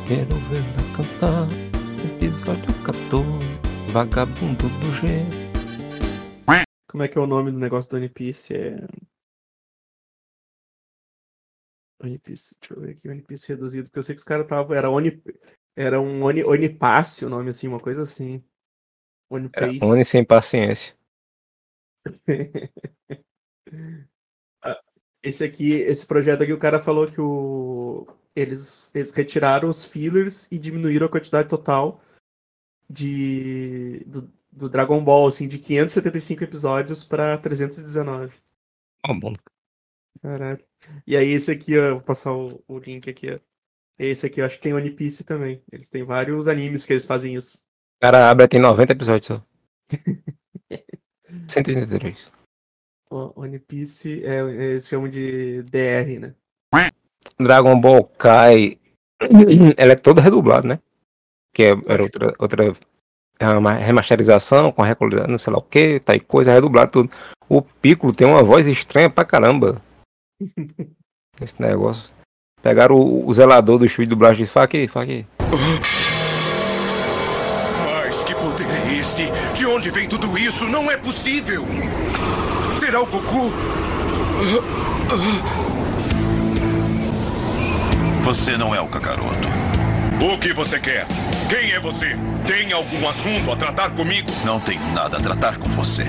quero vê-la cantar. Episódio 14, Vagabundo do G.
Como é que é o nome do negócio do One Piece? É. One Piece, deixa eu ver aqui, One Piece reduzido, porque eu sei que os caras estavam. Era Oni. Era um Oni, Onipasse o nome assim, uma coisa assim. One Piece.
One sem paciência.
Ah, Esse aqui, esse projeto aqui, o cara falou que o eles, eles retiraram os fillers e diminuíram a quantidade total de do, do Dragon Ball, assim, de 575 episódios para 319.
Ó, bom.
Caralho. E aí esse aqui, ó, vou passar o, o link aqui, ó. Esse aqui eu acho que tem One Piece também. Eles têm vários animes que eles fazem isso.
O cara abre tem 90 episódios só. 133.
O One Piece é, eles chamam de DR, né?
Dragon Ball Kai. Ela é toda redublada, né? Que é- era outra, outra é uma remasterização com recolhida, não sei lá o que, tá aí coisa, redublado tudo. O Piccolo tem uma voz estranha pra caramba. Esse negócio. Pegaram o, o zelador do estúdio de dublagem e disse, aqui, fala aqui.
Mas que poder é esse? De onde vem tudo isso? Não é possível! Será o Goku?
Você não é o Kakaroto.
O que você quer? Quem é você? Tem algum assunto a tratar comigo?
Não tenho nada a tratar com você.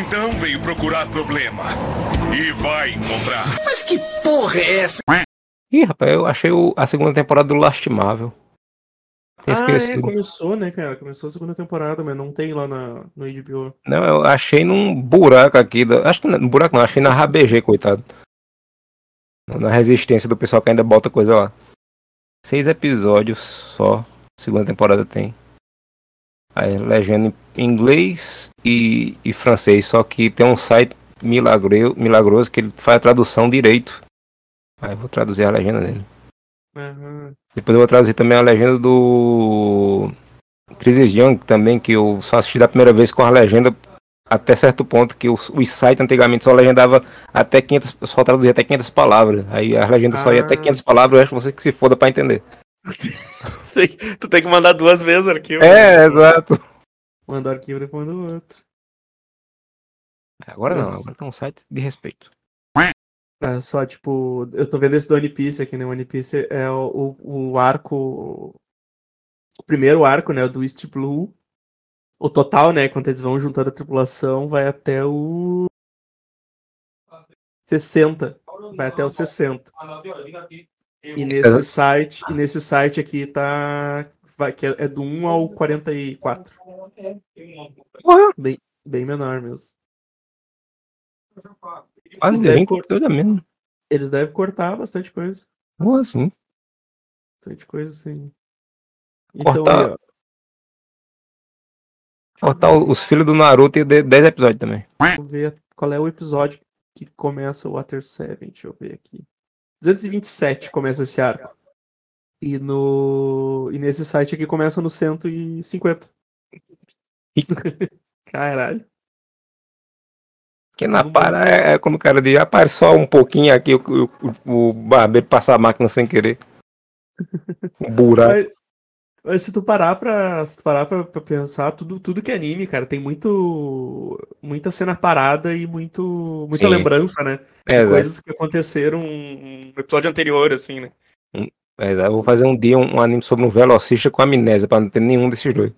Então veio procurar problema. E vai encontrar.
Mas que porra é essa?
Ih, rapaz, eu achei o- a segunda temporada do Lastimável. Tinha
Ah, é, começou, né, cara? Começou a segunda temporada, mas não tem lá na, no HBO.
Não, eu achei num buraco aqui. Da... Acho que no buraco não, achei na RBG, coitado. Na resistência do pessoal que ainda bota coisa lá. Seis episódios só. Segunda temporada tem. Aí, legenda em inglês e, e francês. Só que tem um site milagre... milagroso que ele faz a tradução direito. Aí eu vou traduzir a legenda dele.
Aham.
Depois eu vou traduzir também a legenda do Crisis Young também, que eu só assisti da primeira vez com a legenda até certo ponto, que o, o site antigamente só legendava até 500, só traduzia até 500 palavras. Aí a legenda só ia até
Ah.
500 palavras, o resto você que se foda pra entender.
Tem tu tem que mandar duas vezes o arquivo.
É, exato.
Manda o arquivo e depois manda o outro.
Agora não,
Mas-
agora é um site de respeito.
É só, tipo, eu tô vendo esse do One Piece aqui, né? One Piece é o, o, o arco. O primeiro arco, né? Do East Blue. O total, né? Quando eles vão juntando a tripulação, vai até o. 60. Vai até o 60. E nesse site, e nesse site aqui tá. Vai, que é, é do 1 ao 44. Bem, bem menor mesmo.
Quase
Eles devem,
20
cor-
coisa mesmo.
eles devem cortar bastante coisa.
Ou assim.
Bastante coisa, assim. Então,
Cortar-
aí, ó,
Cortar os filhos do Naruto e de 10 episódios também.
Vou ver qual é o episódio que começa o Water 7, deixa eu ver aqui. 227 começa esse arco. E no e nesse site aqui começa no 150. Caralho.
Que na para é, é quando o cara diz, aparece só um pouquinho aqui, o, o, o barbeiro passa a máquina sem querer. Um buraco.
Mas se tu parar pra, se tu parar pra, pra pensar, tudo, tudo que é anime, cara, tem muito. muita cena parada e muito. muita
Sim.
lembrança, né? De
É, exato.
coisas que aconteceram no episódio anterior, assim, né?
É, eu vou fazer um dia um, um anime sobre um velocista com amnésia, pra não ter nenhum desses dois.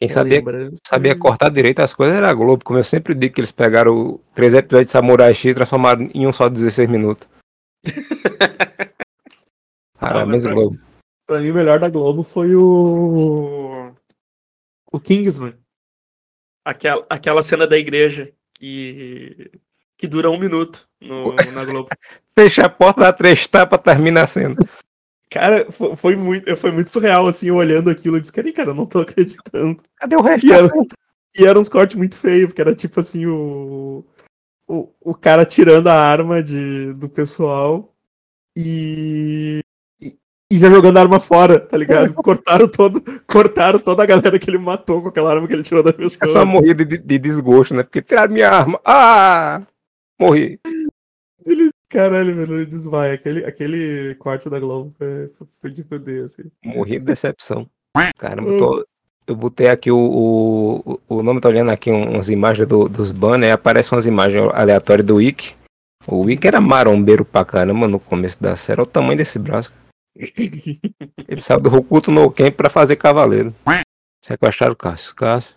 Quem sabia,
lembrança.
sabia cortar direito as coisas era a Globo, como eu sempre digo que eles pegaram três episódios de Samurai X e transformaram em um só de 16 minutos. Parabéns, Globo.
Pra mim, o melhor da Globo foi o. O Kingsman. Aquela, aquela cena da igreja que. que dura um minuto no, na Globo.
Fecha a porta, dá três tapas, termina a cena.
Cara, foi, foi muito, foi muito surreal, assim, eu olhando aquilo. Eu disse, cara, cara, eu não tô acreditando.
Cadê o resto
E era, e era uns cortes muito feios, porque era tipo assim, o. O, o cara tirando a arma de, do pessoal e. e- já jogando a arma fora, tá ligado? Cortaram, todo, cortaram toda a galera que ele matou com aquela arma que ele tirou da pessoa.
É só morrer de, de- de desgosto, né? Porque tiraram minha arma. Ah! Morri.
Ele, caralho, velho, ele desmaia. Aquele, aquele corte da Globo foi, foi, de fuder, assim.
Morri de decepção. Caramba, eu, tô- eu botei aqui o, o, o nome, tá olhando aqui um- umas imagens do- dos banners, aparecem umas imagens aleatórias do Wiki. O Wiki era marombeiro pra caramba no começo da série. Olha o tamanho desse braço. Ele saiu do Hokuto no Ken pra fazer cavaleiro. Sequestraram o Cássio. Cássio.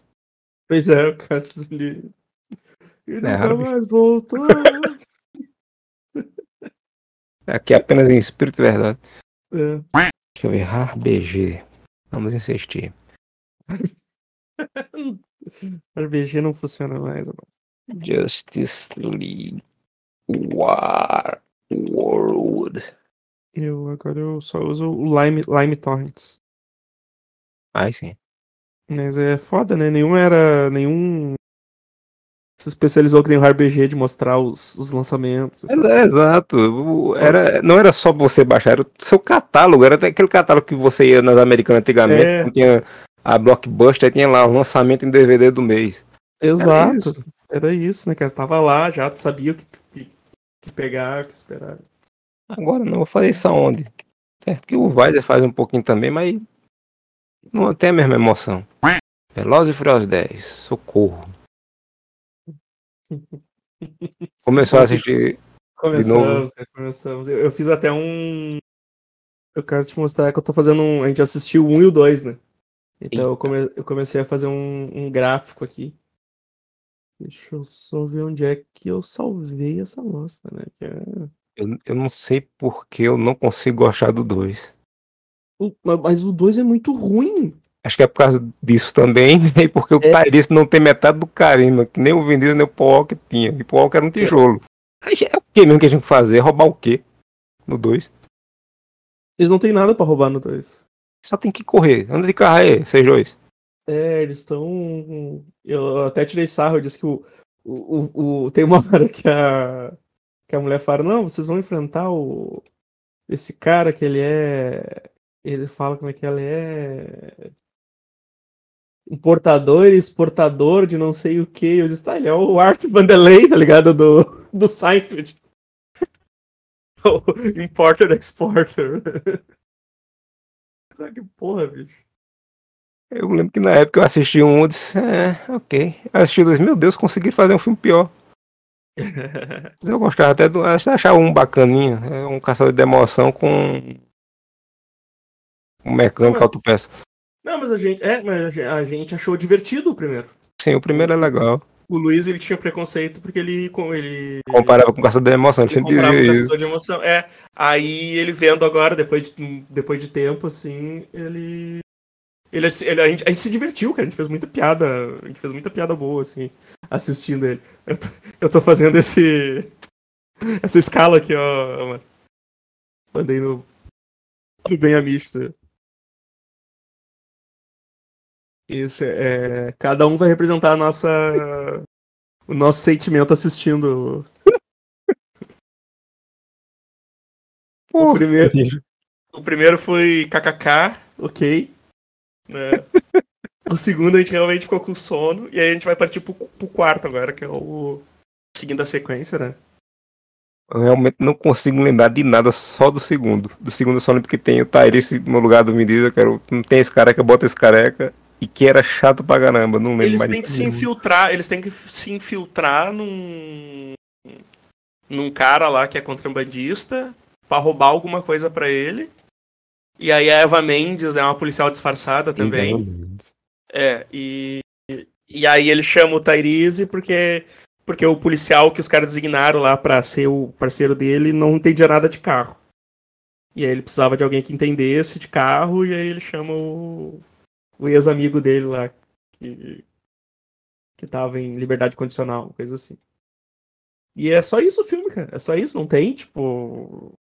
Pois é, o cara ele. Ele
É,
nunca mais voltou.
Aqui é apenas em espírito e verdade.
É.
Deixa eu ver. RBG. Vamos insistir.
RPG não funciona mais. Não.
Justice League War World.
Eu agora eu só uso o Lime, Lime Torrents.
Ai sim.
Mas é foda, né? Nenhum era. Nenhum se especializou que nem o RPG de mostrar os, os lançamentos.
É, exato. Era, não era só você baixar, era o seu catálogo. Era até aquele catálogo que você ia nas americanas antigamente.
É.
Tinha a Blockbuster, aí tinha lá o lançamento em DVD do mês.
Exato.
isso.
Era isso, né, cara? Tava lá já, sabia o que, que, que pegar, o que esperar.
Agora não, vou fazer isso aonde? Certo que o Weiser faz um pouquinho também, mas não tem a mesma emoção. Velozes e Furiosos 10, socorro. Começou a assistir de novo.
Começamos, começamos. Eu, eu fiz até um. Eu quero te mostrar que eu tô fazendo um. A gente assistiu o 1 e o 2, né? Então eu, come- eu comecei a fazer um, um gráfico aqui. Deixa eu só ver onde é que eu salvei essa bosta, né? Que é-
Eu, eu não sei porque eu não consigo gostar do 2.
O- ma- Mas o 2 é muito ruim.
Acho que é por causa disso também, né? E porque o Tyrese não tem metade do carisma, que nem o Vin Diesel nem o Paul tinha. E o Paul era um tijolo. Aí É o que mesmo que a gente tem que fazer? Roubar o quê? No 2?
Eles não tem nada pra roubar no 2.
Só tem que correr. Anda de carro aí, vocês dois.
É, eles estão. Eu até tirei sarro, eu disse que o, o, o, o- tem uma hora que a, que a mulher fala, não, vocês vão enfrentar o esse cara que ele é. Ele fala como é que ele é. Importador e exportador de não sei o que. Eu disse, tá, ele é o Art Vanderlei, tá ligado? Do, do Seinfeld. o Importer Exporter. Sabe que porra, bicho.
Eu lembro que na época eu assisti um e disse, é, ok. Eu assisti dois, meu Deus, consegui fazer um filme pior. Eu gostava até do. Acho que achava um bacaninha. É um caçador de emoção com. Um mecânico autopeça.
Não, mas a gente, é, mas a gen- a gente achou divertido o primeiro.
Sim, o primeiro é legal.
O Luiz ele tinha preconceito porque ele com ele
Comparava com caçador de emoção, ele
ele
sempre
comprava o
dizia isso.
caçador de emoção. É, aí ele vendo agora depois de, depois de tempo assim, ele ele, é ele a, gente, a, gente, se divertiu, cara. A gente fez muita piada. A gente fez muita piada boa, assim, assistindo ele. Eu tô, eu tô fazendo esse. Essa escala aqui, ó. Mandei no. Tudo bem, amista. Isso, é. Cada um vai representar a nossa. O nosso sentimento assistindo. O primeiro. O primeiro foi KKK, ok né? o segundo a gente realmente ficou com sono. E aí a gente vai partir pro, pro quarto agora, que é o. Seguindo a sequência, né?
Eu realmente não consigo lembrar de nada só do segundo. Do segundo eu só lembro que tem o Tyrese no lugar do Vin Diesel, que era o- não tem esse careca, bota esse careca. E que era chato pra caramba, não lembro
Eles
mais
têm
de
que se infiltrar, eles têm que se infiltrar num. num cara lá que é contrabandista pra roubar alguma coisa pra ele. E aí a Eva Mendes é uma policial disfarçada também. É, e. E aí ele chama o Tyrese porque. Porque o policial que os caras designaram lá pra ser o parceiro dele não entendia nada de carro. E aí ele precisava de alguém que entendesse de carro, e aí ele chama o, o ex-amigo dele lá, que, que tava em liberdade condicional, coisa assim. E é só isso o filme, cara. É só isso, não tem, tipo.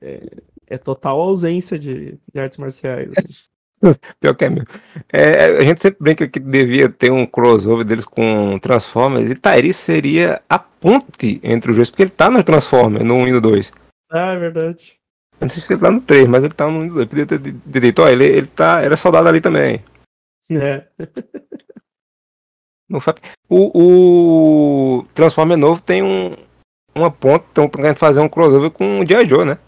É, é total ausência de, de artes marciais. assim.
Pior que é mesmo. É, a gente sempre brinca que devia ter um crossover deles com Transformers. E Tyrese seria a ponte entre os dois, porque ele tá no Transformers, no 1 e no 2.
Ah, é verdade.
Eu não sei se ele tá no 3, mas ele tá no 1 e no 2. Podia ter dito, ó, ele, ele tá, ele é soldado ali também.
É.
Fa- O, o Transformer novo tem um, uma ponte, estão querendo fazer um crossover com o G.I. Joe, né?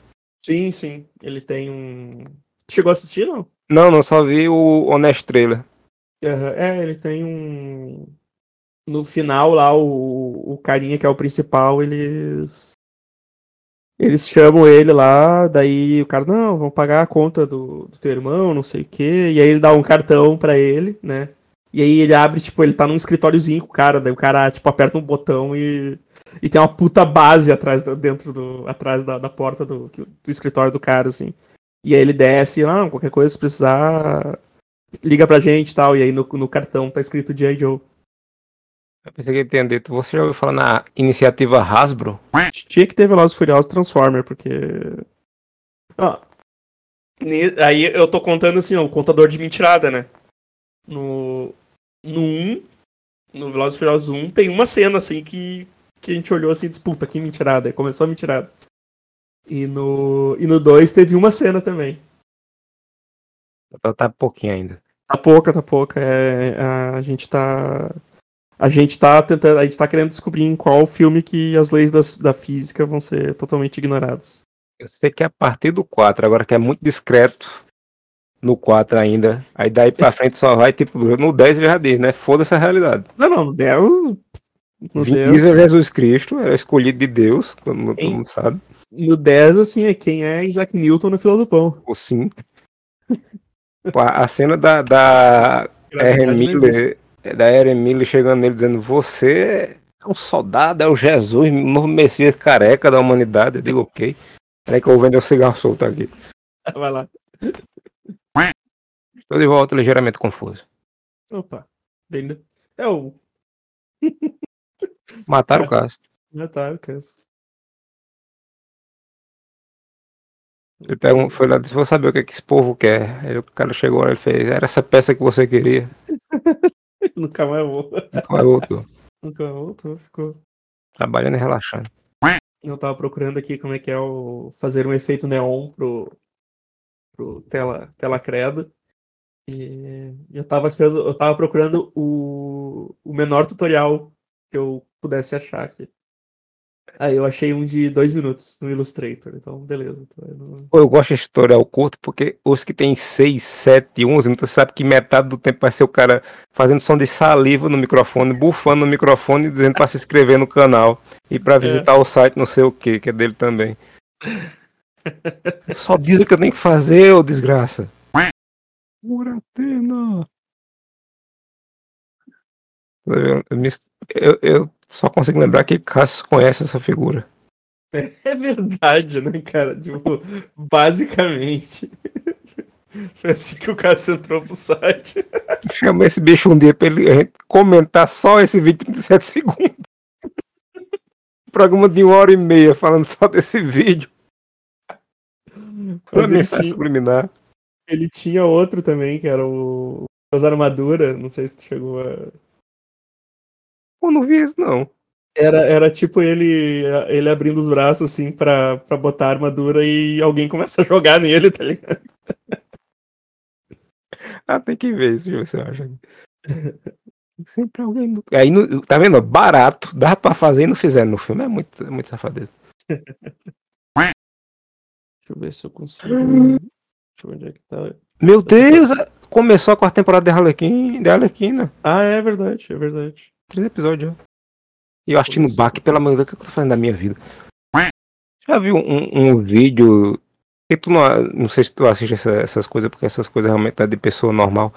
Sim, sim. Ele tem um. Chegou a assistir, não?
Não, não, só vi o Honest Trailer.
É, ele tem um. No final lá, o, o carinha que é o principal, eles. Eles chamam ele lá, daí o cara, não, vamos pagar a conta do, do teu irmão, não sei o quê. E aí ele dá um cartão pra ele, né? E aí ele abre, tipo, ele tá num escritóriozinho com o cara, daí o cara, tipo, aperta um botão e. E tem uma puta base atrás, da- dentro do. atrás da, da porta do, do escritório do cara, assim. E aí ele desce, ah, qualquer coisa, se precisar, liga pra gente e tal. E aí no, no cartão tá escrito G.I. Joe.
Eu pensei que dito. Você já ouviu falar na iniciativa Hasbro?
Tinha que ter Velozes e Furiosos Transformer, porque. Ah, aí eu tô contando assim, ó, o contador de mentirada, né? No. No 1, no Velozes e Furiosos 1, tem uma cena assim que, que a gente olhou assim e disse, puta, que mentirada. Aí começou a mentirada. E no, e no 2 teve uma cena também.
Tá, tá pouquinho ainda.
Tá pouca, tá pouca. É, a, gente tá. A gente tá tentando. A gente tá querendo descobrir em qual filme que as leis das- da física vão ser totalmente ignoradas.
Eu sei que é a partir do 4, agora que é muito discreto no 4 ainda. Aí daí pra frente só vai, tipo, no 10 ele já diz, né? Foda-se a realidade.
Não, não, no 10. No
Vin
10,
Diesel é Jesus Cristo, era escolhido de Deus, mundo, todo mundo sabe.
no 10, assim, é quem é Isaac Newton no fila do pão.
Ou sim. A cena da, da Miller, da Erin Miller chegando nele dizendo, você é um soldado, é o Jesus, o novo Messias careca da humanidade. Eu digo, ok. Peraí que eu vou vender o cigarro solto aqui.
Vai lá.
Tô de volta ligeiramente confuso.
Opa. Né? É o.
Mataram o.
Já tá, o caso.
Ele pergun- foi lá e disse, vou saber o que, é que esse povo quer. Aí o cara chegou lá e fez, era essa peça que você queria.
Nunca mais vou.
Nunca mais voltou.
Nunca mais voltou, ficou.
Trabalhando e relaxando.
Eu tava procurando aqui como é que é o. fazer um efeito neon pro. pro tela, tela credo. E eu tava achando. Eu tava procurando o, o menor tutorial que eu pudesse achar aqui. Aí eu achei um de dois minutos no Illustrator, então beleza.
Eu gosto de tutorial curto porque os que tem 6, 7, 11 minutos, você sabe que metade do tempo vai ser o cara fazendo som de saliva no microfone, bufando no microfone e dizendo pra se inscrever no canal e pra visitar o site não sei o que, que é dele também. Só diz o que eu tenho que fazer, ô desgraça. Muratena. Eu, eu eu- eu só consigo lembrar que Cassius conhece essa figura.
É verdade, né, cara? Tipo, basicamente. Foi assim que o Cássio entrou pro site.
Chama esse bicho um dia pra ele gente comentar só esse vídeo de 37 segundos. Programa de uma hora e meia falando só desse vídeo. Pra
ele
mensagem
tinha-
subliminar.
Ele tinha outro também, que era o. Das armaduras. Não sei se tu chegou a.
Pô, não vi isso não.
Era, era tipo ele, ele abrindo os braços assim pra, pra botar a armadura e alguém começa a jogar nele, tá ligado?
Ah, tem que ver isso, você acha. Sempre alguém. do- Aí, no- tá vendo? Barato, dá pra fazer e não fizeram no filme. É muito, é muito safadeza.
Deixa eu ver se eu consigo. Deixa eu ver onde é que tá.
Meu Deus! é- Começou a quarta temporada de Harlequin, de Harlequina.
Ah, é verdade, é verdade.
Três episódios já. E eu assistindo Bach, pelo amor de Deus, o que eu tô fazendo da minha vida? Já viu um, um vídeo. Que tu não, não sei se tu assiste essa- essas coisas, porque essas coisas realmente é de pessoa normal.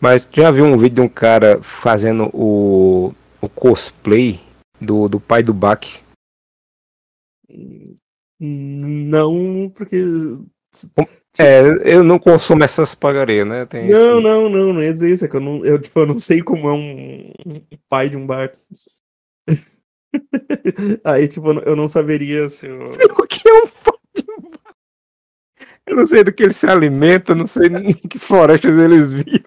Mas já viu um vídeo de um cara fazendo o, o cosplay do, do pai do Bach?
Não, porque.
É, eu não consumo essas pagarias, né? Tem
Não, não, não, não ia dizer isso. É que eu não, eu, tipo, eu não sei como é um, um pai de um bar. Aí, tipo, eu não- saberia se eu.
O que é um pai de um Bach? Eu não sei do que ele se alimenta, não sei em que florestas eles vivem.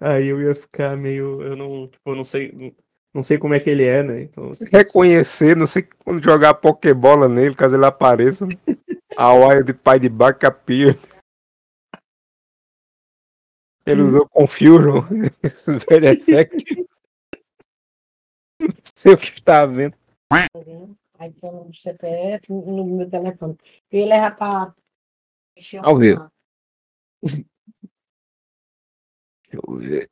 Aí eu ia ficar meio. Eu não, tipo, eu não sei. Não sei como é que ele é, né? Então.
reconhecer, não sei quando jogar pokebola nele, caso ele apareça. A Wire de pai de Baca Pier. Ele usou Confusion. Velho effect. Não sei o que está vendo.
Aí tem um CPF no meu telefone. Ele pra. mexer
Ao
a-
Deixa eu ver.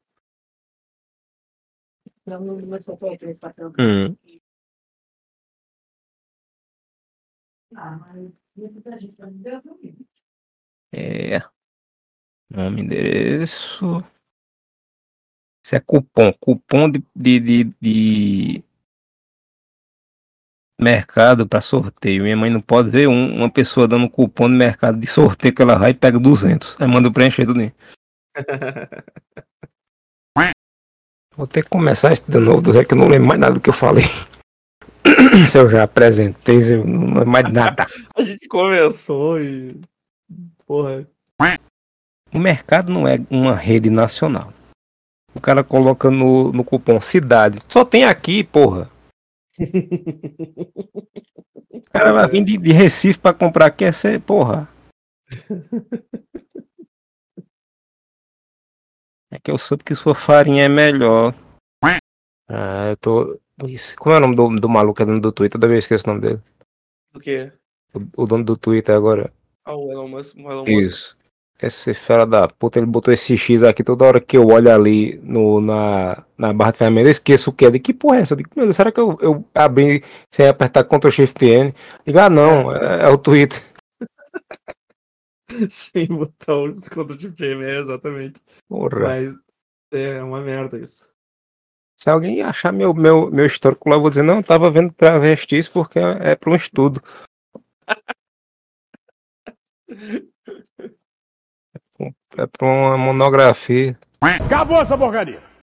Não, no meu CPF, esse patrão.
Hum.
Ah, mas livre.
É. Nome, endereço. Isso é cupom. Cupom de, de, de, de mercado para sorteio. Minha mãe não pode ver um- uma pessoa dando cupom de mercado de sorteio que ela vai e pega 200. Aí manda preencher tudo. Vou ter que começar isso de novo, Zé, que eu não lembro mais nada do que eu falei. se eu já apresentei, se eu não lembro mais nada.
A gente começou e. Porra.
O mercado não é uma rede nacional. O cara coloca no, no cupom cidade. Só tem aqui, porra. O cara vai vir de, de Recife pra comprar aqui, é ser, porra. É que eu soube que sua farinha é melhor. Ah, eu tô. Isso, Como é o nome do, do maluco que é dono do Twitter? Toda vez eu esqueço o nome dele.
O quê?
O, o dono do Twitter agora.
Ah, o Elon Musk. O Elon Musk.
Isso. Esse fera da puta, ele botou esse X aqui toda hora que eu olho ali no, na, na barra de ferramenta, eu esqueço o que é. De que porra é essa? Eu digo, meu Deus, será que eu, eu abri sem apertar Ctrl Shift N? Digo, ah não, é, é o Twitter.
Sem botar o desconto de é exatamente.
Porra.
Mas é uma merda isso.
Se alguém achar meu, meu, meu histórico lá, eu vou dizer, não, eu tava vendo travestis porque é, é para um estudo. É pra uma monografia.
Acabou essa porcaria.